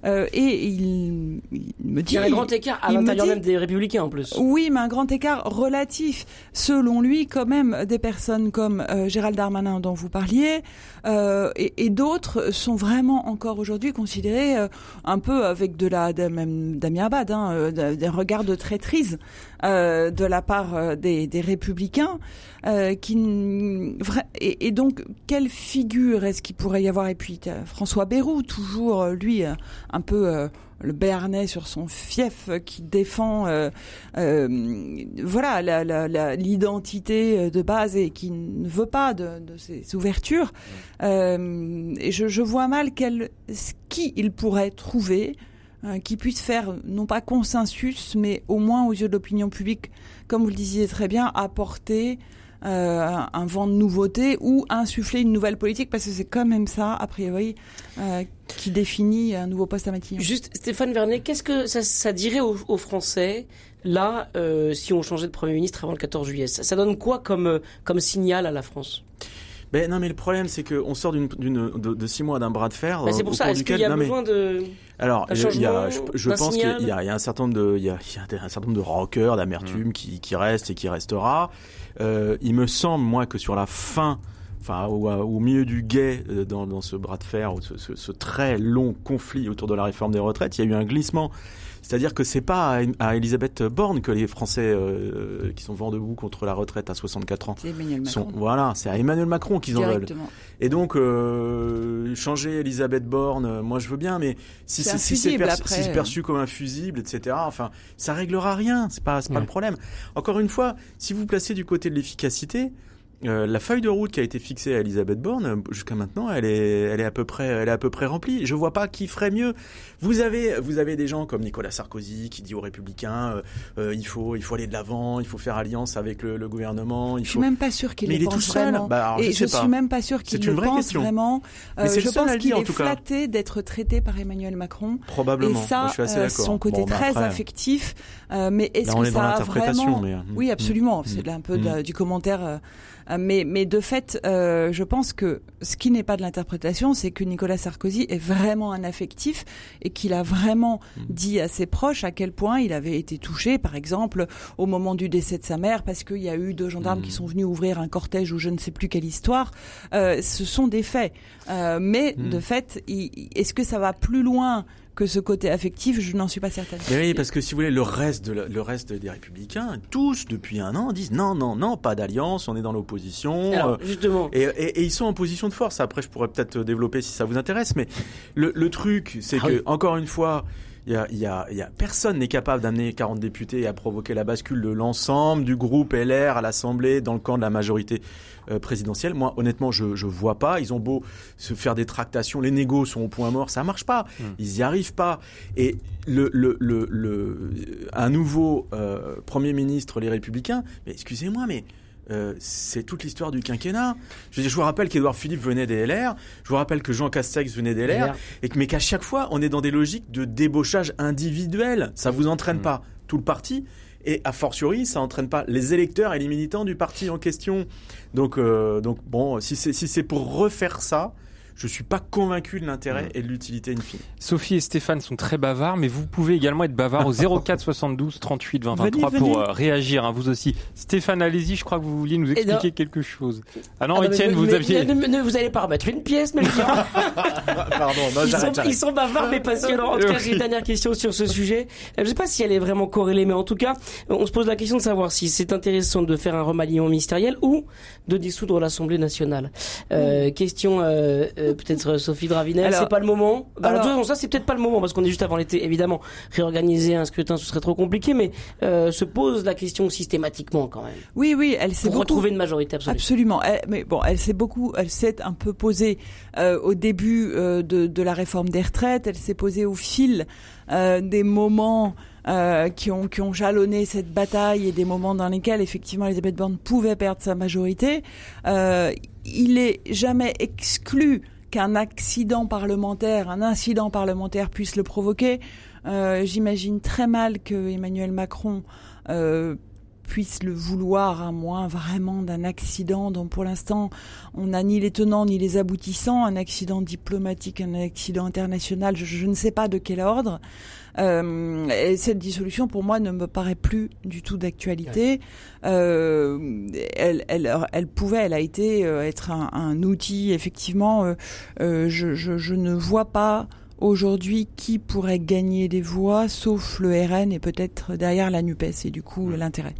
Euh, et il, me dit il y a un grand écart à l'intérieur même des républicains en plus. Oui mais un grand écart relatif. Selon lui quand même des personnes comme Gérald Darmanin dont vous parliez et, et d'autres sont vraiment encore aujourd'hui considérés un peu avec de la même Damien Abad hein, d'un regard de traîtrise de la part des, des républicains qui et, donc, quelle figure est-ce qu'il pourrait y avoir? Et puis, François Bayrou, toujours, euh, lui, euh, un peu euh, le béarnais sur son fief qui défend voilà l'identité de base et qui ne veut pas de, ces ouvertures. et je, vois mal quel, qui il pourrait trouver euh, qui puisse faire non pas consensus, mais au moins aux yeux de l'opinion publique, comme vous le disiez très bien, apporter euh, un vent de nouveauté ou insuffler une nouvelle politique, parce que c'est quand même ça, a priori, euh, qui définit un nouveau poste à Matignon. Juste, Stéphane Vernet, qu'est-ce que ça, dirait aux, Français là si on changeait de Premier ministre avant le 14 juillet? Ça, ça donne quoi comme, comme signal à la France? Ben non, mais le problème, c'est qu'on sort d'une, d'une, de, de six mois d'un bras de fer. Ben, C'est au pour ça, cours est-ce qu'il y a non, mais- besoin de... Alors, il y a, je, pense qu'il y a- signal il y, a, il y a un certain nombre de, il y a, il y a un certain nombre de rancœurs, d'amertume qui, qui restent et qui restera. Euh, il me semble, moi, que sur la fin, enfin, au, au milieu du guet, euh, dans, dans ce bras de fer, ou ce, ce, ce très long conflit autour de la réforme des retraites, il y a eu un glissement. C'est-à-dire que c'est pas à, Elisabeth Borne que les Français euh, qui sont vent debout contre la retraite à 64 ans C'est Emmanuel sont. Macron. Voilà, c'est à Emmanuel Macron qu'ils en veulent. Et donc, euh, changer Elisabeth Borne, moi je veux bien, mais si C'est si perçu, comme un fusible, etc., enfin, ça réglera rien, c'est pas, c'est pas Ouais. le problème. Encore une fois, si vous placez du côté de l'efficacité, euh, la feuille de route qui a été fixée à Elisabeth Borne euh, jusqu'à maintenant, elle est, elle est à peu près, elle est à peu près remplie. Je vois pas qui ferait mieux. Vous avez, vous avez des gens comme Nicolas Sarkozy qui dit aux Républicains, euh, euh, il faut, il faut aller de l'avant, il faut faire alliance avec le, le gouvernement, il Je faut. suis même pas sûr qu'il Mais le pense tout seul. vraiment. Bah, alors, et je je, suis même pas sûr qu'il le pense question. vraiment. Mais Euh, c'est je pense qu'il est flatté d'être traité par Emmanuel Macron. Probablement. Et Moi, ça, je suis assez son côté Bon, bah, très après, affectif. euh, mais est-ce Là, on que est dans ça a l'interprétation, vraiment mais, Oui, mm, absolument. mm, C'est mm, un peu de mm. du commentaire. Euh, mais, mais de fait, euh, je pense que ce qui n'est pas de l'interprétation, c'est que Nicolas Sarkozy est vraiment un affectif et qu'il a vraiment Mm. dit à ses proches à quel point il avait été touché, par exemple, au moment du décès de sa mère, parce qu'il y a eu deux gendarmes Mm. qui sont venus ouvrir un cortège ou je ne sais plus quelle histoire. Euh, ce sont des faits. Euh, mais Mm. de fait, est-ce que ça va plus loin que ce côté affectif Je n'en suis pas certaine. Oui, parce que si vous voulez, le reste, de la- le reste des républicains, tous depuis un an, disent non, non, non, pas d'alliance, on est dans l'opposition. Alors, euh, justement, et, et- et ils sont en position de force. Après, je pourrais peut-être développer si ça vous intéresse, mais le, le truc, c'est Ah que oui. encore une fois, y a, il y a, y a personne n'est capable d'amener 40 députés et à provoquer la bascule de l'ensemble du groupe LR à l'Assemblée dans le camp de la majorité euh, présidentielle. Moi, honnêtement, je je vois pas. Ils ont beau se faire des tractations, les négos sont au point mort, ça marche pas. Mm. Ils y arrivent pas. Et le le le, le un nouveau euh, premier ministre, les Républicains. Mais excusez-moi, mais euh, c'est toute l'histoire du quinquennat. Je, je vous rappelle qu'Édouard Philippe venait des LR, je vous rappelle que Jean Castex venait des LR, LR. et que, mais qu'à chaque fois, on est dans des logiques de débauchage individuel. Ça vous entraîne Mm. pas tout le parti, et a fortiori, ça entraîne pas les électeurs et les militants du parti en question. Donc, euh, donc bon, si c'est si c'est pour refaire ça, je suis pas convaincu de l'intérêt Mm. et de l'utilité in fine. Sophie et Stéphane sont très bavards, mais vous pouvez également être bavard au 04 72 38 20 23 Venez, pour venez. euh, réagir, hein, vous aussi. Stéphane, allez-y, je crois que vous vouliez nous expliquer quelque chose. Ah non, Ah mais- Étienne, vous mais- aviez... Ne, ne- vous allez pas remettre une pièce, Melchior. Pardon, non, ils, sont, ils sont bavards mais passionnants. En tout cas, j'ai une dernière question sur ce sujet. Euh, Je sais pas si elle est vraiment corrélée, mais en tout cas, on se pose la question de savoir si c'est intéressant de faire un remaniement ministériel ou de dissoudre l'Assemblée nationale. Euh, question euh, euh, peut-être Sophie Dravinel, Alors- c'est pas le moment. Bah, alors- façon, ça c'est peut-être pas le moment parce qu'on est juste avant l'été. Évidemment, réorganiser un scrutin ce serait trop compliqué, mais euh, se pose la question systématiquement quand même Oui, oui, elle s'est pour beaucoup retrouver une majorité absolue. Absolument. Elle- mais bon, elle s'est beaucoup, elle s'est un peu posée euh, au début euh, de, de la réforme des retraites. Elle s'est posée au fil euh, des moments euh, qui ont qui ont jalonné cette bataille et des moments dans lesquels effectivement Elisabeth Borne pouvait perdre sa majorité. Euh, il est jamais exclu qu'un accident parlementaire, un incident parlementaire puisse le provoquer. Euh, J'imagine très mal que Emmanuel Macron euh, puisse le vouloir, à moins vraiment d'un accident dont pour l'instant on n'a ni les tenants ni les aboutissants, un accident diplomatique, un accident international, je, je ne sais pas de quel ordre. Euh, et cette dissolution, pour moi, ne me paraît plus du tout d'actualité. Euh, elle, elle, elle pouvait, elle a été euh, être un, un outil, effectivement. je, je, je ne vois pas aujourd'hui qui pourrait gagner des voix, sauf le RN et peut-être derrière la NUPES, et du coup l'intérêt.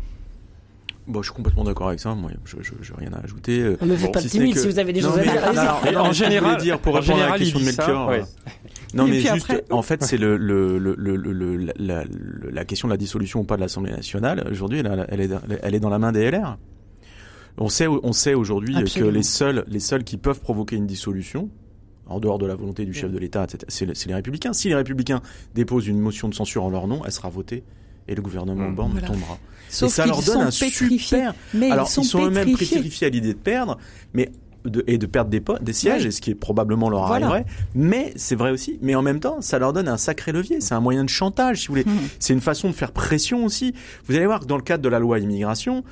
Bon, je suis complètement d'accord avec ça. Moi, je n'ai rien à ajouter. Euh, Non, mais faites bon, pas si timide que- si vous avez des Non, choses à dire. non, allez-y. non, non, En que général- dire pour répondre à la question de Melchior. ouais. euh, Non, Et mais juste, après- en fait, c'est le, le, le, le, le- la, question de la dissolution ou pas de l'Assemblée nationale. Aujourd'hui, elle, elle, est, elle est dans la main des LR. On sait, on sait aujourd'hui que Absolument. les seuls, les seuls qui peuvent provoquer une dissolution, en dehors de la volonté du chef de l'État, etc. C'est c'est les républicains. Si les républicains déposent une motion de censure en leur nom, elle sera votée et le gouvernement Mmh. Borne Voilà. tombera. Sauf et ça leur donne un pétrifiés. super. Mais Alors ils sont, eux-mêmes pétrifiés à l'idée de perdre, mais de, et de perdre des, sièges, et ce qui est probablement leur Voilà. arriverait. Mais c'est vrai aussi. Mais en même temps, ça leur donne un sacré levier. C'est un moyen de chantage, si vous voulez. Mhm. C'est une façon de faire pression aussi. Vous allez voir que dans le cadre de la loi immigration,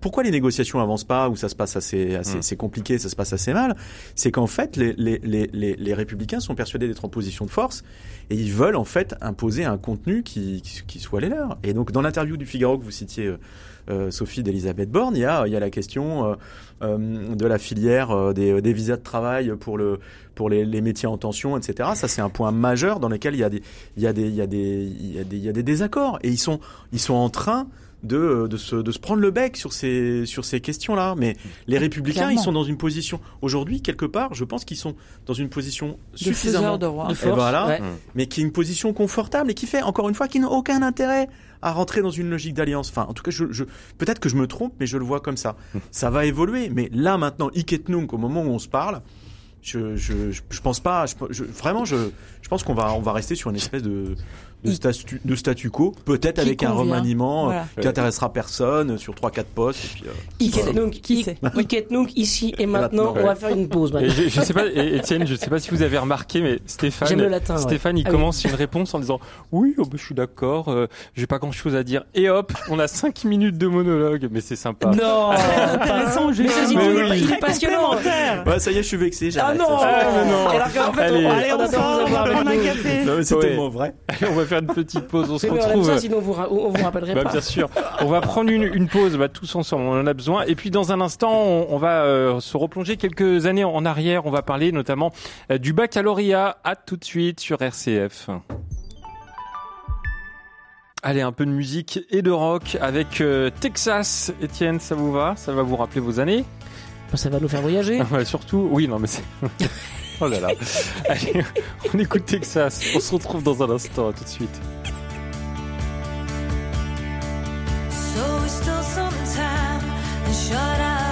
pourquoi les négociations avancent pas ou ça se passe assez, assez Mm. c'est compliqué, ça se passe assez mal, c'est qu'en fait les, les, les, les, républicains sont persuadés d'être en position de force et ils veulent en fait imposer un contenu qui, qui, qui soit les leurs. Et donc dans l'interview du Figaro que vous citiez, euh, euh, Sophie d'Elisabeth Borne, il y a, il y a la question euh, de la filière euh, des, des visas de travail pour le pour les, les métiers en tension, etc. Ça c'est un point majeur dans lequel il y a des il y a des il y a des il y a des, il y a des désaccords et ils sont ils sont en train de, de, se, de se prendre le bec sur ces, sur ces questions-là. Mais les républicains, Clairement. ils sont dans une position, aujourd'hui, quelque part, je pense qu'ils sont dans une position suffisamment, de roi. De force. voilà. ouais. mais qui est une position confortable et qui fait, encore une fois, qui n'a aucun intérêt à rentrer dans une logique d'alliance. Enfin, en tout cas, je, je, peut-être que je me trompe, mais je le vois comme ça. Ça va évoluer, mais là, maintenant, Iketnunk, au moment où on se parle, je, je, je, je pense pas, je, je- vraiment, je, je pense qu'on va, on va rester sur une espèce de, de, statu, de statu quo, peut-être avec un convient. remaniement euh, Voilà. qui intéressera personne sur trois quatre postes. Et puis, euh, Qui sait ici et maintenant, maintenant, on va ouais. faire une pause Et je, je sais pas, et Étienne, je sais pas si vous avez remarqué, mais Stéphane, latin, ouais. Stéphane, il Ah oui. commence une réponse en disant oui, oh, bah, je suis d'accord, euh, j'ai pas grand chose à dire. Et hop, on a cinq minutes de monologue, mais c'est sympa. Non intéressant, dit, Mais il est- oui. il est passionnant ouais, ça y est, je suis vexé. Ah non Ah, non. Alors qu'en fait, Allez. on, Allez, on on on prendre un café. Non, mais c'est Ouais. tellement vrai. On va faire une petite pause, on se retrouve. ça, sinon on vous, ra- on vous rappellerait Bah, pas. bien sûr. On va prendre une, une pause, bah, tous ensemble, on en a besoin. Et puis dans un instant, on, on va euh, se replonger quelques années en arrière. On va parler notamment euh, du baccalauréat. À tout de suite sur RCF. Allez, un peu de musique et de rock avec euh, Texas. Étienne, ça vous va? Ça va vous rappeler vos années? Ça va nous faire voyager. Ouais, Surtout, oui, non, mais c'est. oh là là. Allez, on écoute Texas. On se retrouve dans un instant. À tout de suite. So we stole some time and shut our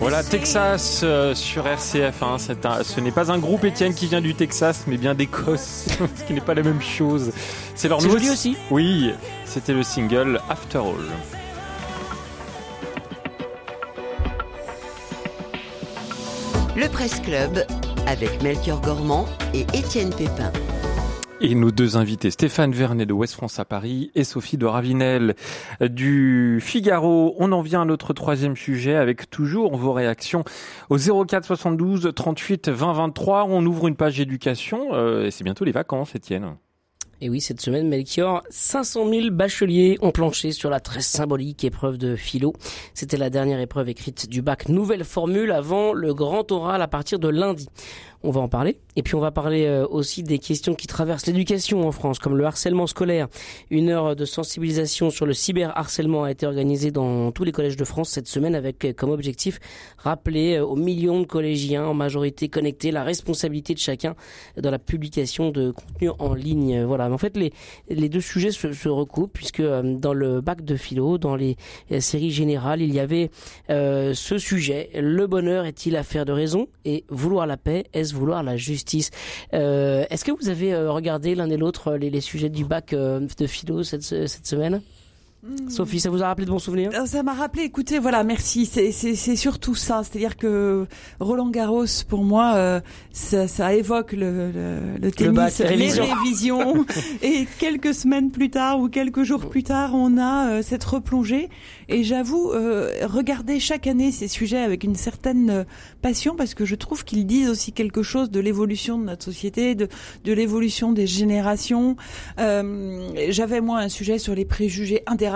Voilà. Texas euh, sur RCF. Hein, un- ce n'est pas un groupe Étienne qui vient du Texas, mais bien d'Écosse, ce qui n'est pas la même chose. C'est leur C'est nouveau- joli aussi. Oui, c'était le single After All. Le Presse Club avec Melchior Gormand et Étienne Pépin. Et nos deux invités, Stéphane Vernet de Ouest France à Paris et Sophie de Ravinel du Figaro. On en vient à notre troisième sujet avec toujours vos réactions au 04 72 38 20 23. On ouvre une page éducation euh, et c'est bientôt les vacances, Étienne. Et oui, cette semaine, Melchior, 500 000 bacheliers ont planché sur la très symbolique épreuve de philo. C'était la dernière épreuve écrite du bac Nouvelle Formule avant le grand oral à partir de lundi. On va en parler. Et puis on va parler euh, aussi des questions qui traversent l'éducation en France, comme le harcèlement scolaire. Une heure de sensibilisation sur le cyberharcèlement a été organisée dans tous les collèges de France cette semaine avec euh, comme objectif rappeler euh, aux millions de collégiens en majorité connectés la responsabilité de chacun dans la publication de contenu en ligne. Voilà. En fait, les, deux sujets se, recoupent puisque dans le bac de philo, dans les séries générales, il y avait ce sujet. Le bonheur est-il affaire de raison et vouloir la paix est vouloir la justice euh, Est-ce que vous avez euh, regardé l'un et l'autre les, les, sujets du bac euh, de philo cette, semaine? Sophie, ça vous a rappelé de bons souvenirs? Ça m'a rappelé, écoutez, voilà, merci. C'est surtout ça. C'est-à-dire que Roland Garros, pour moi, euh, ça, ça, évoque le, le, le tennis, le les révisions. et quelques semaines plus tard ou quelques jours plus tard, on a euh, cette replongée. Et j'avoue, euh, regarder chaque année ces sujets avec une certaine passion, parce que je trouve qu'ils disent aussi quelque chose de l'évolution de notre société, de, de l'évolution des générations. J'avais, moi, un sujet sur les préjugés intéressants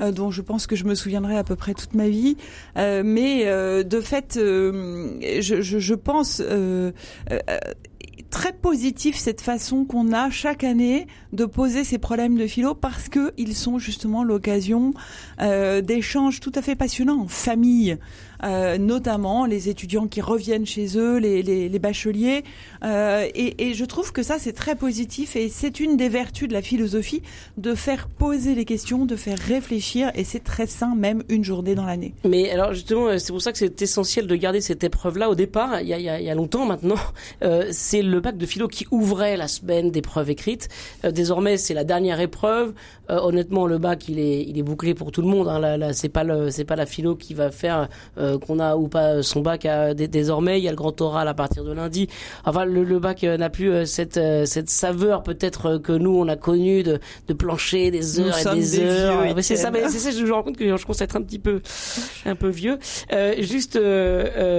euh, dont je pense que je me souviendrai à peu près toute ma vie. Euh, mais euh, de fait, je, pense très positif cette façon qu'on a chaque année de poser ces problèmes de philo parce que ils sont justement l'occasion d'échanges tout à fait passionnants en famille, euh, notamment les étudiants qui reviennent chez eux, les, les, les bacheliers, euh, et, et, je trouve que ça c'est très positif et c'est une des vertus de la philosophie de faire poser les questions, de faire réfléchir et c'est très sain même une journée dans l'année. Mais alors justement c'est pour ça que c'est essentiel de garder cette épreuve là au départ. Il y a, il y a longtemps maintenant, euh, c'est le bac de philo qui ouvrait la semaine d'épreuves écrites. Euh, désormais, c'est la dernière épreuve. Euh, honnêtement, le bac, il est, il est bouclé pour tout le monde. Hein. Là, là c'est pas le, c'est pas la philo qui va faire euh, qu'on a ou pas son bac. À, désormais, il y a le grand oral à partir de lundi. Enfin, le, le bac euh, n'a plus euh, cette, euh, cette saveur peut-être que nous on a connu de, de plancher des heures nous et des, des heures. Vieux, c'est ça, mais c'est ça. Je me rends compte que je commence à être un petit peu, un peu vieux. juste,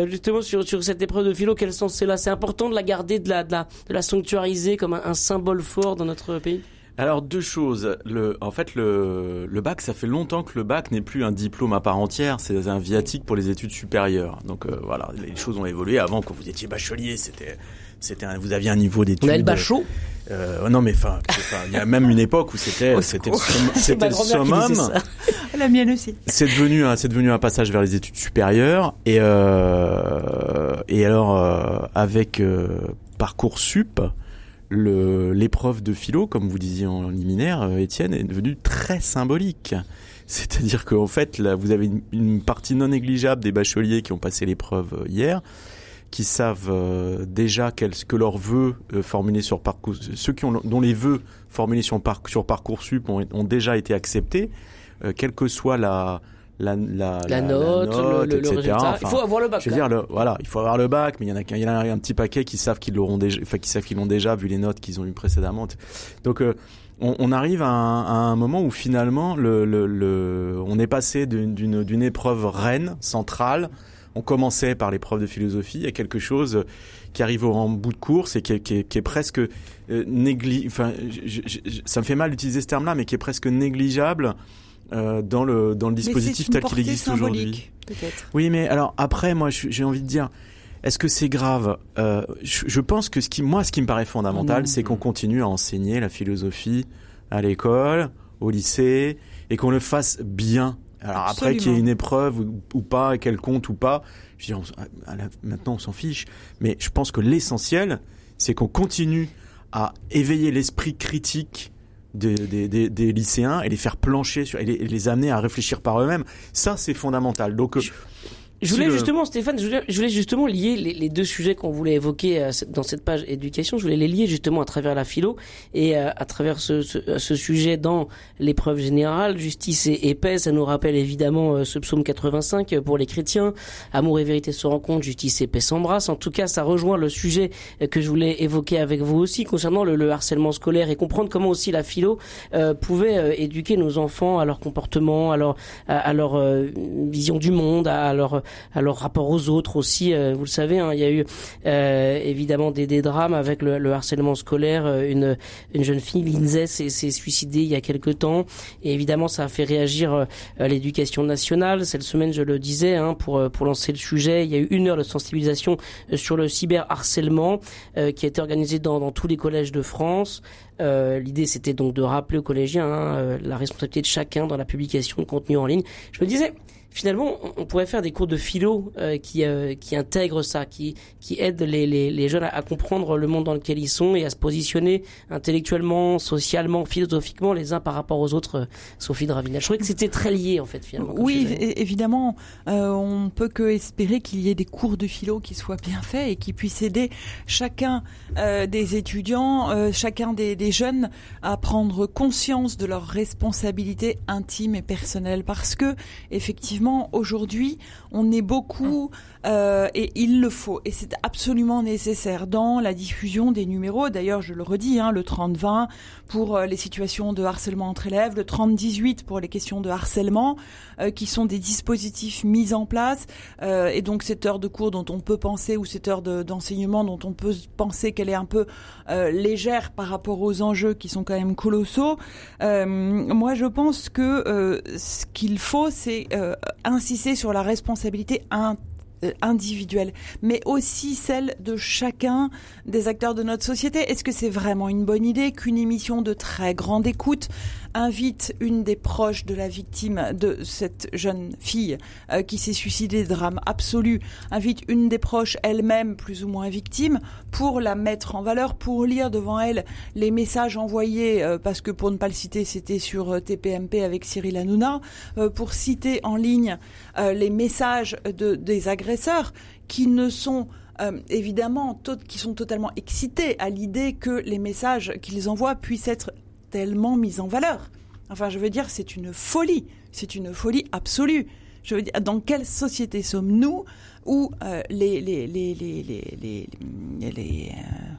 justement sur sur cette épreuve de philo, quel sens c'est là? C'est important de la garder, de la, de la, de la sanctuariser comme un, un symbole fort dans notre pays? Alors deux choses. Le, en fait, le, le bac, ça fait longtemps que le bac n'est plus un diplôme à part entière, c'est un viatique pour les études supérieures. Donc euh, voilà, les choses ont évolué. Avant, quand vous étiez bachelier, c'était, c'était, vous aviez un niveau d'études. On a le bachot. Euh, non mais enfin, il y a même une époque où c'était, c'était, c'était le summum. La mienne aussi. C'est devenu, un, c'est devenu un passage vers les études supérieures. Et euh, et alors euh, avec parcoursup l'épreuve de philo, comme vous disiez en liminaire, euh, Étienne, est devenue très symbolique. C'est-à-dire qu'en fait, là, vous avez une, partie non négligeable des bacheliers qui ont passé l'épreuve euh, hier, qui savent euh, déjà quels que leurs vœux euh, formulés sur parcours, ceux qui ont, dont les vœux formulés sur, par, sur parcoursup ont, ont déjà été acceptés, euh, quelle que soit la la, la, la, note, la note le, etc. le résultat. Enfin, il faut avoir le bac. Je veux dire, le, voilà, il faut avoir le bac, mais il y en a, il y en a un petit paquet qui savent qu'ils l'auront déjà, enfin, qui savent qu'ils l'ont déjà vu les notes qu'ils ont eues précédemment. Donc, euh, on, on, arrive à un, à un, moment où finalement, le, le, le on est passé d'une épreuve reine, centrale. On commençait par l'épreuve de philosophie à quelque chose qui arrive en bout de course et qui est, qui est, qui est presque euh, négli... Enfin, je, je, je, ça me fait mal d'utiliser ce terme-là, mais qui est presque négligeable euh, dans le dans le dispositif tel qu'il existe aujourd'hui. Oui, mais alors après, moi, j'ai envie de dire, est-ce que c'est grave euh, je, je, pense que ce qui, moi, ce qui me paraît fondamental, c'est qu'on continue à enseigner la philosophie à l'école, au lycée, et qu'on le fasse bien. Alors Absolument. après qu'il y ait une épreuve ou, ou pas, qu'elle compte ou pas, je veux dire, on, la, maintenant on s'en fiche. Mais je pense que l'essentiel, c'est qu'on continue à éveiller l'esprit critique des, des, des, des, lycéens et les faire plancher sur, et les, les amener à réfléchir par eux-mêmes. Ça, c'est fondamental. Donc, euh, Je voulais Si le- justement, Stéphane, je voulais, je voulais justement lier les, les deux sujets qu'on voulait évoquer euh, dans cette page éducation. Je voulais les lier justement à travers la philo et euh, à travers ce, ce, ce sujet dans l'épreuve générale, justice et, et paix. Ça nous rappelle évidemment euh, ce psaume 85 euh, pour les chrétiens. Amour et vérité se rencontrent, justice et paix s'embrassent. En tout cas, ça rejoint le sujet euh, que je voulais évoquer avec vous aussi concernant le, le harcèlement scolaire et comprendre comment aussi la philo euh, pouvait euh, éduquer nos enfants à leur comportement, à leur, à, à leur euh, vision du monde, à leur à leur rapport aux autres aussi. euh, vous le savez, hein, il y a eu euh, évidemment des, des drames avec le, le harcèlement scolaire. Euh, Une, une jeune fille, Lindsay, s'est suicidée il y a quelque temps. Et évidemment, ça a fait réagir l'éducation nationale. Cette semaine, je le disais, hein, pour, pour lancer le sujet, il y a eu une heure de sensibilisation sur le cyberharcèlement euh, qui a été organisée dans, dans tous les collèges de France. Euh, L'idée, c'était donc de rappeler aux collégiens hein, la responsabilité de chacun dans la publication de contenu en ligne. Je me disais, finalement, on- pourrait faire des cours de philo euh, qui, euh, qui intègrent ça, qui, qui aident les, les, les jeunes à, à comprendre le monde dans lequel ils sont et à se positionner intellectuellement, socialement, philosophiquement les uns par rapport aux autres. euh, Sophie de Ravinel. Je trouvais que c'était très lié en fait finalement. Oui, évidemment, euh, on peut que espérer qu'il y ait des cours de philo qui soient bien faits et qui puissent aider chacun des étudiants, chacun des, des jeunes à prendre conscience de leurs responsabilités intimes et personnelles. Parce que, effectivement, aujourd'hui, on est beaucoup, euh, et il le faut, et c'est absolument nécessaire dans la diffusion des numéros. D'ailleurs, je le redis, hein, le 30-20 pour euh, les situations de harcèlement entre élèves, le 30-18 pour les questions de harcèlement, euh, qui sont des dispositifs mis en place. Et donc cette heure de cours dont on peut penser, ou cette heure de- d'enseignement dont on peut penser qu'elle est un peu légère par rapport aux enjeux qui sont quand même colossaux, moi je pense que ce qu'il faut, c'est insister sur la responsabilité in- euh, individuelle, mais aussi celle de chacun des acteurs de notre société. Est-ce que c'est vraiment une bonne idée qu'une émission de très grande écoute invite une des proches de la victime de cette jeune fille euh, qui s'est suicidée, drame absolu, invite une des proches elle-même plus ou moins victime pour la mettre en valeur, pour lire devant elle les messages envoyés, euh, parce que pour ne pas le citer, c'était sur euh, TPMP avec Cyril Hanouna, pour citer en ligne les messages de, des agresseurs qui ne sont évidemment qui sont totalement excités à l'idée que les messages qu'ils envoient puissent être tellement mis en valeur. Enfin, je veux dire, c'est une folie, c'est une folie absolue. Je veux dire, dans quelle société sommes-nous où euh, les, les, les, les, les, euh,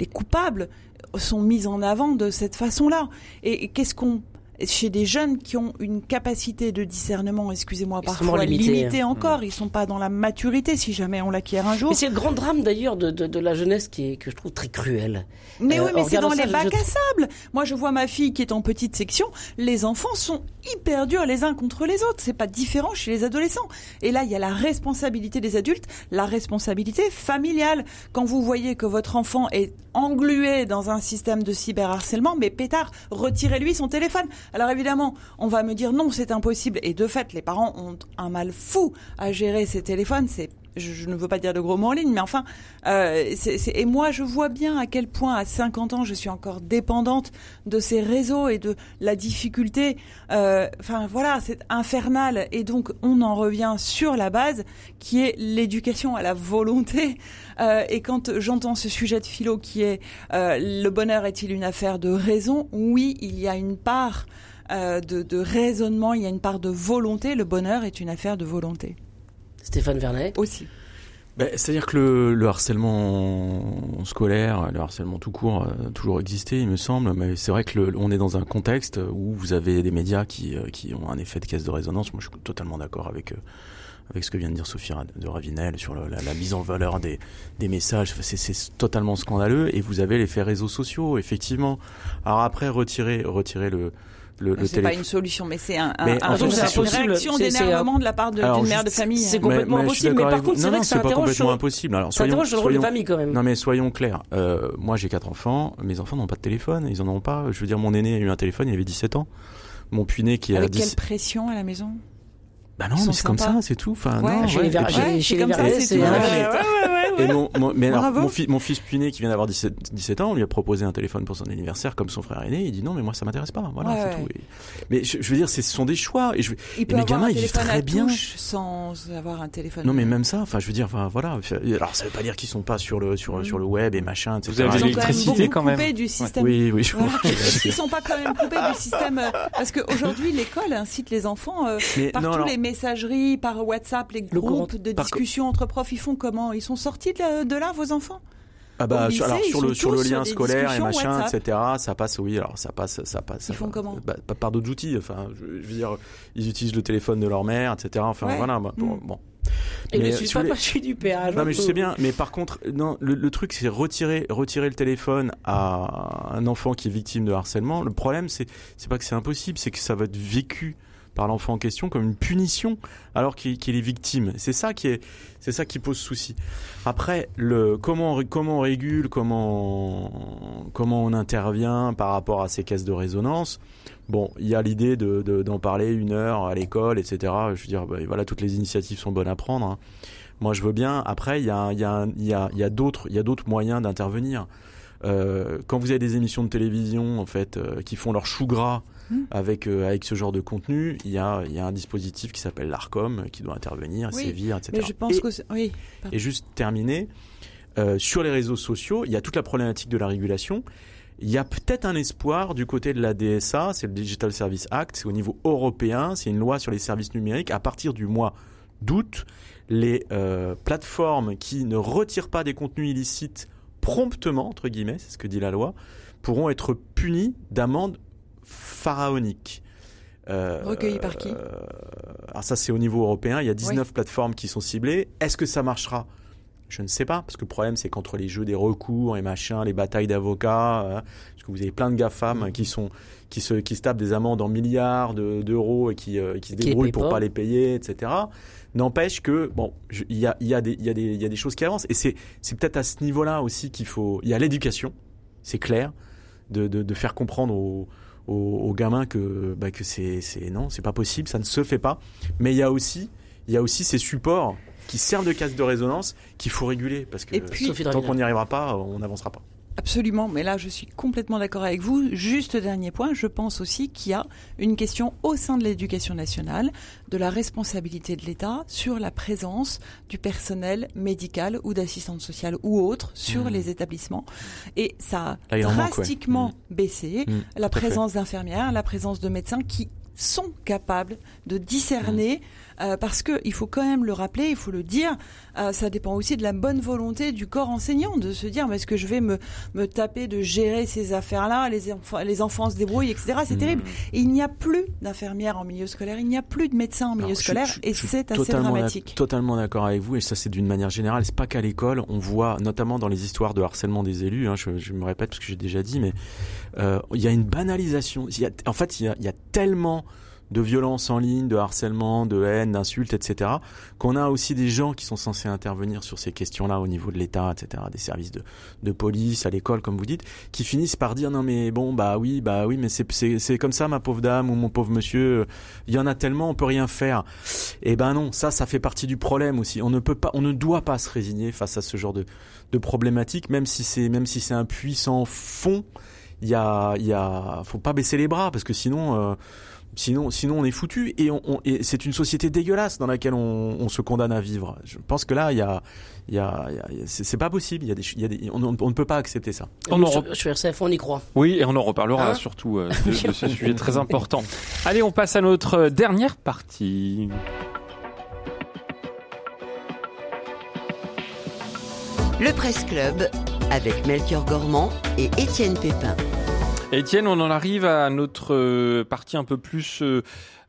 les coupables sont mis en avant de cette façon-là? Et qu'est-ce qu'on chez des jeunes qui ont une capacité de discernement, excusez-moi, parfois limitée, hein. encore, ils sont pas dans la maturité si jamais on l'acquiert un jour. Mais c'est le grand drame d'ailleurs de, de, de la jeunesse qui est, que je trouve très cruel. Mais Euh, oui, mais en c'est dans les je- bacs à sable. Moi, je vois ma fille qui est en petite section. Les enfants sont hyper durs les uns contre les autres. C'est pas différent chez les adolescents. Et là, il y a la responsabilité des adultes, la responsabilité familiale. Quand vous voyez que votre enfant est englué dans un système de cyberharcèlement, mais pétard, retirez-lui son téléphone. Alors évidemment, on va me dire non, c'est impossible. Et de fait, les parents ont un mal fou à gérer ces téléphones. C'est je, je ne veux pas dire de gros mots en ligne, mais enfin, euh, et moi je vois bien à quel point à 50 ans je suis encore dépendante de ces réseaux et de la difficulté. euh, Enfin voilà, c'est infernal. Et donc on en revient sur la base qui est l'éducation à la volonté. Euh, et quand j'entends ce sujet de philo qui est euh, le bonheur est-il une affaire de raison? Oui, il y a une part euh, de, de raisonnement, il y a une part de volonté. Le bonheur est une affaire de volonté Stéphane Vernet. aussi. Ben, C'est-à-dire que le, le harcèlement scolaire, le harcèlement tout court, a toujours existé, il me semble. Mais c'est vrai que le, on est dans un contexte où vous avez des médias qui, euh, qui ont un effet de caisse de résonance. Moi, je suis totalement d'accord avec euh, avec ce que vient de dire Sophie de Ravinel sur le- la, la mise en valeur des, des messages. C'est totalement scandaleux. Et vous avez l'effet réseaux sociaux, effectivement. Alors après, retirer retirer le le, le C'est pas une solution, mais c'est un, un, Mais un- fait, une c'est réaction d'énervement de la part d'une mère de famille. c'est complètement impossible, mais par contre, c'est vrai que ça c'est pas interroge complètement impossible. Alors, Ça soyons, interroge le rôle de famille quand même. Non mais soyons clairs. Euh, moi j'ai quatre enfants. Mes enfants n'ont pas de téléphone. Ils en ont pas. Je veux dire, mon aîné a eu un téléphone. Il avait 17 ans. Mon puiné qui a Avec 10. quelle pression à la maison? Bah non, mais c'est comme ça, c'est tout. Enfin, Ouais, non, chez ouais. les Ver- Et puis- chez- Ouais, chez c'est les comme ça, Vernet, c'est Et mon, mon- mais alors, mon, fi- mon fils puiné qui vient d'avoir 17, 17 ans, on lui a proposé un téléphone pour son anniversaire comme son frère aîné. Il dit non, mais moi ça m'intéresse pas. Voilà, Ouais, c'est ouais. tout. Et- mais je, je veux dire, c'est- ce sont des choix. Et je, Il peut mes avoir gamins, un ils vivent très à bien. sans avoir un téléphone. non, mais même ça. Enfin, je veux dire, enfin, voilà. Alors, ça veut pas dire qu'ils sont pas sur le sur sur le web et machin, etc. Vous avez quand même l'électricité quand même. coupés du système. Oui, oui. je. Ils sont pas quand même coupés du système euh, parce qu'aujourd'hui l'école incite les enfants euh, par tous les messageries, par WhatsApp, les Le groupes de discussion entre profs. Ils font comment? Ils sont sortis de là, de là, vos enfants? Ah bah alors sur le sur lien scolaire et machin, WhatsApp. etc. Ça passe, oui. Alors ça passe, ça passe. Ils font comment? Bah, Par d'autres outils. Enfin, je, je veux dire, ils utilisent le téléphone de leur mère, etc. Enfin, Ouais. voilà. bah, bon, Mm. bon. Et Mais, ne euh, suis pas du péage. Non hein, mais je sais bien, mais par contre, non, le, le truc c'est retirer retirer le téléphone à un enfant qui est victime de harcèlement. Le problème c'est c'est pas que c'est impossible, c'est que ça va être vécu par l'enfant en question comme une punition alors qu'il est victime. C'est ça qui est c'est ça qui pose souci. Après le comment on comment on régule, comment comment on intervient par rapport à ces caisses de résonance? Bon, il y a l'idée de de- d'en parler une heure à l'école, etc. Je veux dire, bah, voilà, toutes les initiatives sont bonnes à prendre. hein. Moi, je veux bien. Après, il y a, il y a, y a, y a d'autres, il y a d'autres moyens d'intervenir. Euh, quand vous avez des émissions de télévision, en fait, euh, qui font leur chou gras Mm. avec euh, avec ce genre de contenu, il y a, il y a un dispositif qui s'appelle l'Arcom euh, qui doit intervenir, Oui, sévir, etc. Mais je pense Et- que oui. et juste terminer, euh, sur les réseaux sociaux, il y a toute la problématique de la régulation. Il y a peut-être un espoir du côté de la DSA, c'est le Digital Service Act, c'est au niveau européen, c'est une loi sur les services numériques. À partir du mois d'août, les euh, plateformes qui ne retirent pas des contenus illicites promptement, entre guillemets, c'est ce que dit la loi, pourront être punies d'amendes pharaoniques. Euh, Recueillies par qui euh, Alors ça c'est au niveau européen, il y a 19 plateformes qui sont ciblées. Est-ce que ça marchera? Je ne sais pas, parce que le problème c'est qu'entre les jeux des recours et machin, les batailles d'avocats, euh, parce que vous avez plein de GAFAM qui sont qui se qui se tapent des amendes en milliards de- d'euros et qui euh, qui se Qui débrouillent payent pour pas. pas les payer, etc. N'empêche que bon, il y a il y a des il y a des il y a des choses qui avancent et c'est c'est peut-être à ce niveau-là aussi qu'il faut il y a l'éducation, c'est clair, de, de de faire comprendre aux aux, aux gamins que bah, que c'est c'est non c'est pas possible, ça ne se fait pas. Mais il y a aussi il y a aussi ces supports qui servent de casse de résonance qu'il faut réguler parce que Et puis- tant qu'on n'y arrivera pas, on n'avancera pas. Absolument, mais là je suis complètement d'accord avec vous. Juste dernier point, je pense aussi qu'il y a une question au sein de l'éducation nationale de la responsabilité de l'État sur la présence du personnel médical ou d'assistante sociale ou autre sur Mmh. les établissements. Et ça a manque, ouais. drastiquement baissé Mmh, la présence d'infirmières, la présence de médecins qui sont capables de discerner, euh, parce que il faut quand même le rappeler, il faut le dire, euh, ça dépend aussi de la bonne volonté du corps enseignant, de se dire, mais est-ce que je vais me, me taper de gérer ces affaires-là, les, enfants, les enfants se débrouillent, etc. C'est Mmh. terrible. Et il n'y a plus d'infirmières en milieu scolaire, il n'y a plus de médecins en milieu Alors, scolaire, je- et je c'est assez dramatique. Totalement d'accord avec vous, et ça c'est d'une manière générale. C'est pas qu'à l'école, on voit notamment dans les histoires de harcèlement des élus. hein, je, je me répète parce que j'ai déjà dit, mais euh, il y a une banalisation. Il y a, en fait, il y a, il y a tellement de violence en ligne, de harcèlement, de haine, d'insultes, etc., qu'on a aussi des gens qui sont censés intervenir sur ces questions-là au niveau de l'État, etc., des services de, de police, à l'école, comme vous dites, qui finissent par dire non mais bon bah oui bah oui mais c'est comme ça ma pauvre dame ou mon pauvre monsieur, il y en a tellement on peut rien faire. Eh ben non, ça, ça fait partie du problème aussi. On ne peut pas, on ne doit pas se résigner face à ce genre de, de problématique, même si c'est, même si c'est un puissant fond. Il y a, il y a, faut pas baisser les bras parce que sinon, euh, sinon, sinon on est foutu et, on, on- et c'est une société dégueulasse dans laquelle on, on se condamne à vivre. Je pense que là, il y a, il y a, il y a- il y a- c'est c'est pas possible. Il y a des, il y a des, on, on- on ne peut pas accepter ça. On en re- sur RCF, on y croit. Oui, et on en reparlera Hein surtout euh, de, de ce sujet très important. Allez, on passe à notre euh, dernière partie. Le Presse Club avec Melchior Gormand et Étienne Pépin. Étienne, on en arrive à notre euh, partie un peu plus euh,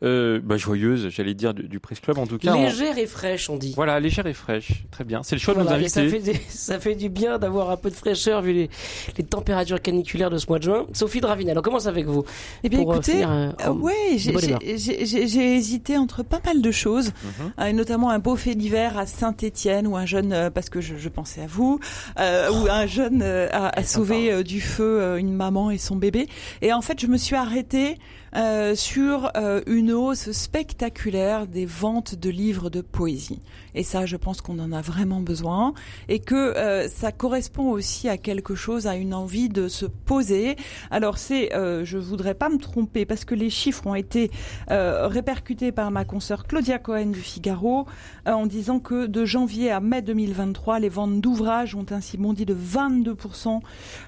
euh, bah, joyeuse, j'allais dire, du, du Presse Club en tout cas. On- Légère et fraîche, on dit. Voilà, légère et fraîche. Très bien. C'est le choix de nos et ça invités. fait, des- ça fait du bien d'avoir un peu de fraîcheur vu les, les températures caniculaires de ce mois de juin. Sophie Dravinel, on commence avec vous. Eh bien, Pour, euh, écoutez, finir, euh, euh, en- ouais, j'ai- hésité entre pas mal de choses, Mhm. euh, et notamment un beau fait d'hiver à Saint-Étienne où un jeune, euh, parce que je, je pensais à vous, euh, où un jeune euh, a, a sauvé euh, du feu euh, une maman et son bébé. Et en fait, je me suis arrêtée euh, sur euh, une hausse spectaculaire des ventes de livres de poésie. Et ça, je pense qu'on en a vraiment besoin et que euh, ça correspond aussi à quelque chose, à une envie de se poser. Alors c'est, euh, je voudrais pas me tromper parce que les chiffres ont été euh, répercutés par ma consoeur Claudia Cohen du Figaro euh, en disant que de janvier à mai 2023, les ventes d'ouvrages ont ainsi bondi de 22%,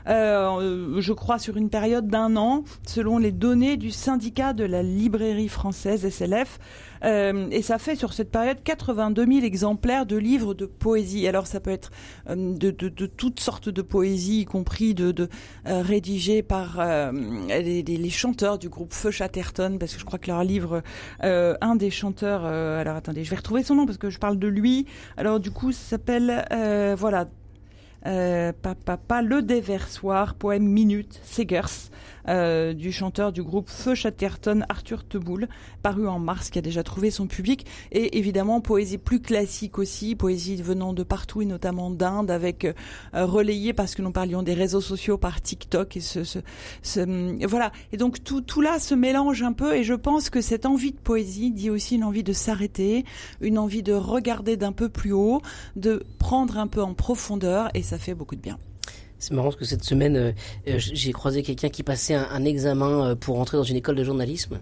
euh, je crois, sur une période d'un an, selon les données du syndicat de la librairie française SLF. Euh, et ça fait sur cette période 82 000 exemplaires de livres de poésie. Alors ça peut être euh, de, toutes sortes de poésie, y compris de, euh, rédigées par les, chanteurs du groupe Feu Chatterton, parce que je crois que leur livre, un des chanteurs, alors attendez, je vais retrouver son nom parce que je parle de lui. Alors du coup, ça s'appelle voilà. Pas, le déversoir, poème minute, Segers euh, du chanteur du groupe Feu Chatterton, Arthur Teboul, paru en mars, qui a déjà trouvé son public. Et évidemment, poésie plus classique aussi, poésie venant de partout et notamment d'Inde, avec euh, relayé parce que nous parlions des réseaux sociaux par TikTok et ce, ce, ce voilà. Et donc tout, tout là se mélange un peu et je pense que cette envie de poésie dit aussi une envie de s'arrêter, une envie de regarder d'un peu plus haut, de prendre un peu en profondeur et ça fait beaucoup de bien. C'est marrant parce que cette semaine, euh, j'ai croisé quelqu'un qui passait un, un, examen euh, pour entrer dans une école de journalisme.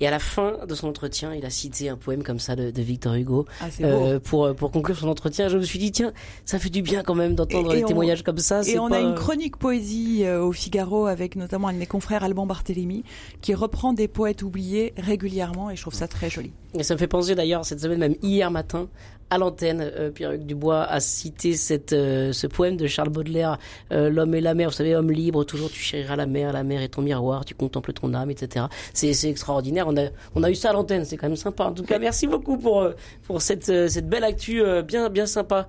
Et à la fin de son entretien, il a cité un poème comme ça de, de Victor Hugo ah, euh, pour pour conclure son entretien. Je me suis dit tiens, ça fait du bien quand même d'entendre des témoignages comme ça. Et on pas... a une chronique poésie euh, au Figaro avec notamment un de mes confrères Alban Barthélémy qui reprend des poètes oubliés régulièrement et je trouve ça très joli. Et ça me fait penser d'ailleurs cette semaine même hier matin à l'antenne, euh, Pierre-Hugues Dubois a cité cette, euh, ce poème de Charles Baudelaire, euh, L'homme et la mer, vous savez, homme libre, toujours tu chériras la mer, la mer est ton miroir, tu contemples ton âme, etc. C'est, c'est extraordinaire, on a, on a eu ça à l'antenne, c'est quand même sympa. En tout cas, merci beaucoup pour, pour cette, cette belle actu bien, bien sympa.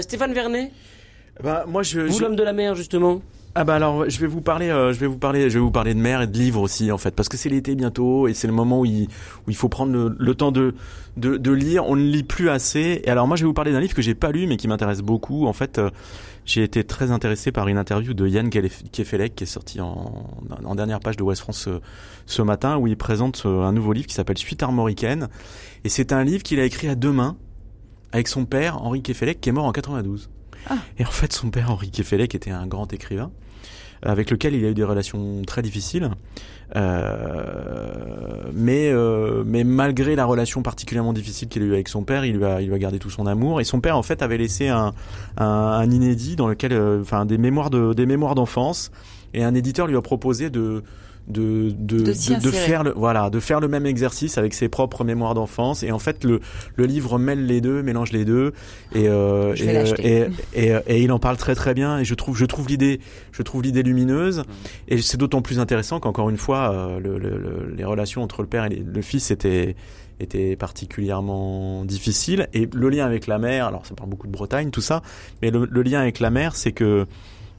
Stéphane Vernet? Bah, moi, je, Vous, je... l'homme de la mer, justement? Ah bah alors je vais vous parler euh, je vais vous parler je vais vous parler de mer et de livres aussi en fait parce que c'est l'été bientôt et c'est le moment où il, où il faut prendre le, temps de, de, de lire. On ne lit plus assez. Et alors moi je vais vous parler d'un livre que j'ai pas lu mais qui m'intéresse beaucoup. En fait euh, j'ai été très intéressé par une interview de Yann Kefelec qui est sorti en, en dernière page de West France ce, ce matin où il présente euh, un nouveau livre qui s'appelle Suite armoricaine. Et c'est un livre qu'il a écrit à deux mains avec son père Henri Kefelec qui est mort en 92 Et en fait, son père, Henri Kefelec, était un grand écrivain avec lequel il a eu des relations très difficiles. Euh, mais, euh, mais malgré la relation particulièrement difficile qu'il a eu avec son père, il lui a, il lui a gardé tout son amour. Et son père, en fait, avait laissé un, un, un inédit dans lequel, euh, enfin, des mémoires de, des mémoires d'enfance. Et un éditeur lui a proposé de, de de, de, de, de, faire le voilà de faire le même exercice avec ses propres mémoires d'enfance. Et en fait le le livre mêle les deux mélange les deux. Et euh, et, et, et, et, il en parle très très bien. Et je trouve je trouve l'idée je trouve l'idée lumineuse. Et c'est d'autant plus intéressant qu'encore une fois euh, le, le, les relations entre le père et le fils étaient était particulièrement difficile et le lien avec la mère alors ça parle beaucoup de Bretagne tout ça. Mais le, le lien avec la mère c'est que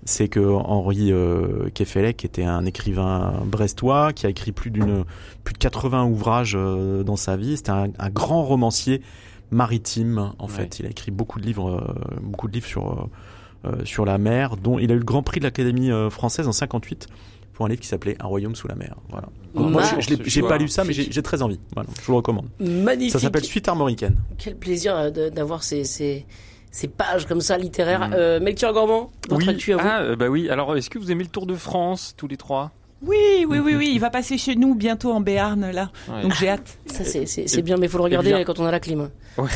c'est que Henri euh, Kefelec était un écrivain brestois qui a écrit plus d'une plus de 80 ouvrages euh, dans sa vie. C'était un, un, grand romancier maritime en ouais. fait. Il a écrit beaucoup de livres, euh, beaucoup de livres sur euh, sur la mer, dont il a eu le Grand Prix de l'Académie française en 58 pour un livre qui s'appelait Un royaume sous la mer. Voilà. Moi, je, j'ai pas lu ça, mais j'ai très envie. Voilà, je vous le recommande. Magnifique. Ça s'appelle Suite armoricaine. Quel plaisir d'avoir ces, ces ces pages comme ça littéraires. Mmh. Euh, Melchior Gormand, votre oui. actu à vous ah, euh, bah oui. Alors, est-ce que vous aimez le Tour de France tous les trois? Oui, oui, oui, oui, il va passer chez nous bientôt en Béarn là, ouais. donc j'ai hâte. Ça c'est bien, mais il faut le regarder bien... quand on a la clim. Ouais.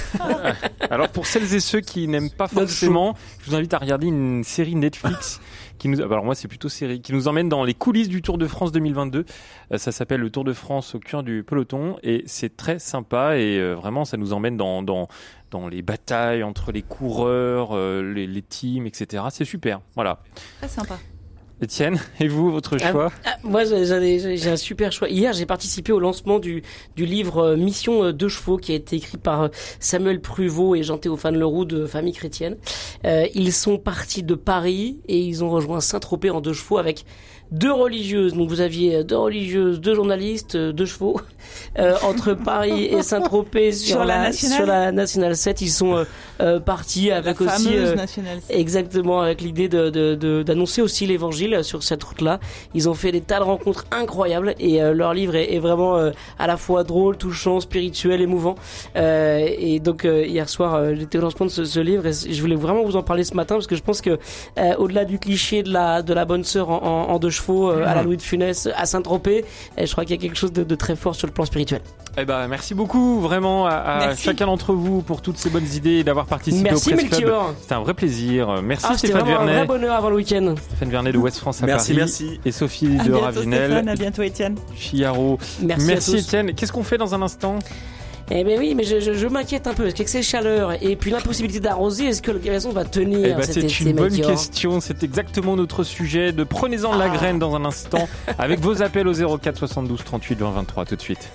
Alors pour celles et ceux qui n'aiment pas forcément, je vous invite à regarder une série Netflix qui nous, alors moi c'est plutôt série, qui nous emmène dans les coulisses du Tour de France 2022. Euh, ça s'appelle le Tour de France au cœur du peloton et c'est très sympa et euh, vraiment ça nous emmène dans dans dans les batailles entre les coureurs, euh, les, les teams, etc. C'est super. Voilà. Très sympa. Étienne, et vous, votre choix ah, ah, Moi, j'ai un super choix. Hier, j'ai participé au lancement du, du livre euh, Mission deux chevaux qui a été écrit par euh, Samuel Pruvot et Jean-Théophane Leroux de Famille Chrétienne. Euh, ils sont partis de Paris et ils ont rejoint Saint-Tropez en deux chevaux avec deux religieuses. Donc vous aviez deux religieuses, deux journalistes, deux chevaux euh, entre Paris et Saint-Tropez sur, sur, la, sur la nationale 7. Ils sont euh, euh, partis avec la aussi nationale 7. exactement avec l'idée de d'annoncer de, de, aussi l'évangile sur cette route-là. Ils ont fait des tas de rencontres incroyables et euh, leur livre est, est vraiment euh, à la fois drôle, touchant, spirituel, émouvant. Euh, et donc euh, hier soir, euh, j'étais au lancement de ce, ce livre et je voulais vraiment vous en parler ce matin parce que je pense que euh, au-delà du cliché de la de la bonne sœur en, en, en deux chevaux euh, à la Louis de Funès à Saint-Tropez, euh, je crois qu'il y a quelque chose de, de très fort sur le plan spirituel. Eh ben, merci beaucoup vraiment à, chacun d'entre vous pour toutes ces bonnes idées et d'avoir participé Merci au Presse Club. Melchior. C'était un vrai plaisir. Merci Ah, c'était Stéphane vraiment un vrai Vernet, bonheur avant le week-end. Stéphane Vernet de West France à Merci, Paris merci. et Sophie À de bientôt Ravinel, Stéphane, à bientôt Étienne. Chiaro. Merci, Merci à tous. Étienne. Qu'est-ce qu'on fait dans un instant? Eh ben oui, mais je, je, je m'inquiète un peu. Avec ces chaleurs et puis l'impossibilité d'arroser, est-ce que le gazon va tenir Eh ben, c'est une bonne question. C'est exactement notre sujet. De prenez-en de la Ah. graine dans un instant avec vos appels au 04 72 38 20 23 tout de suite.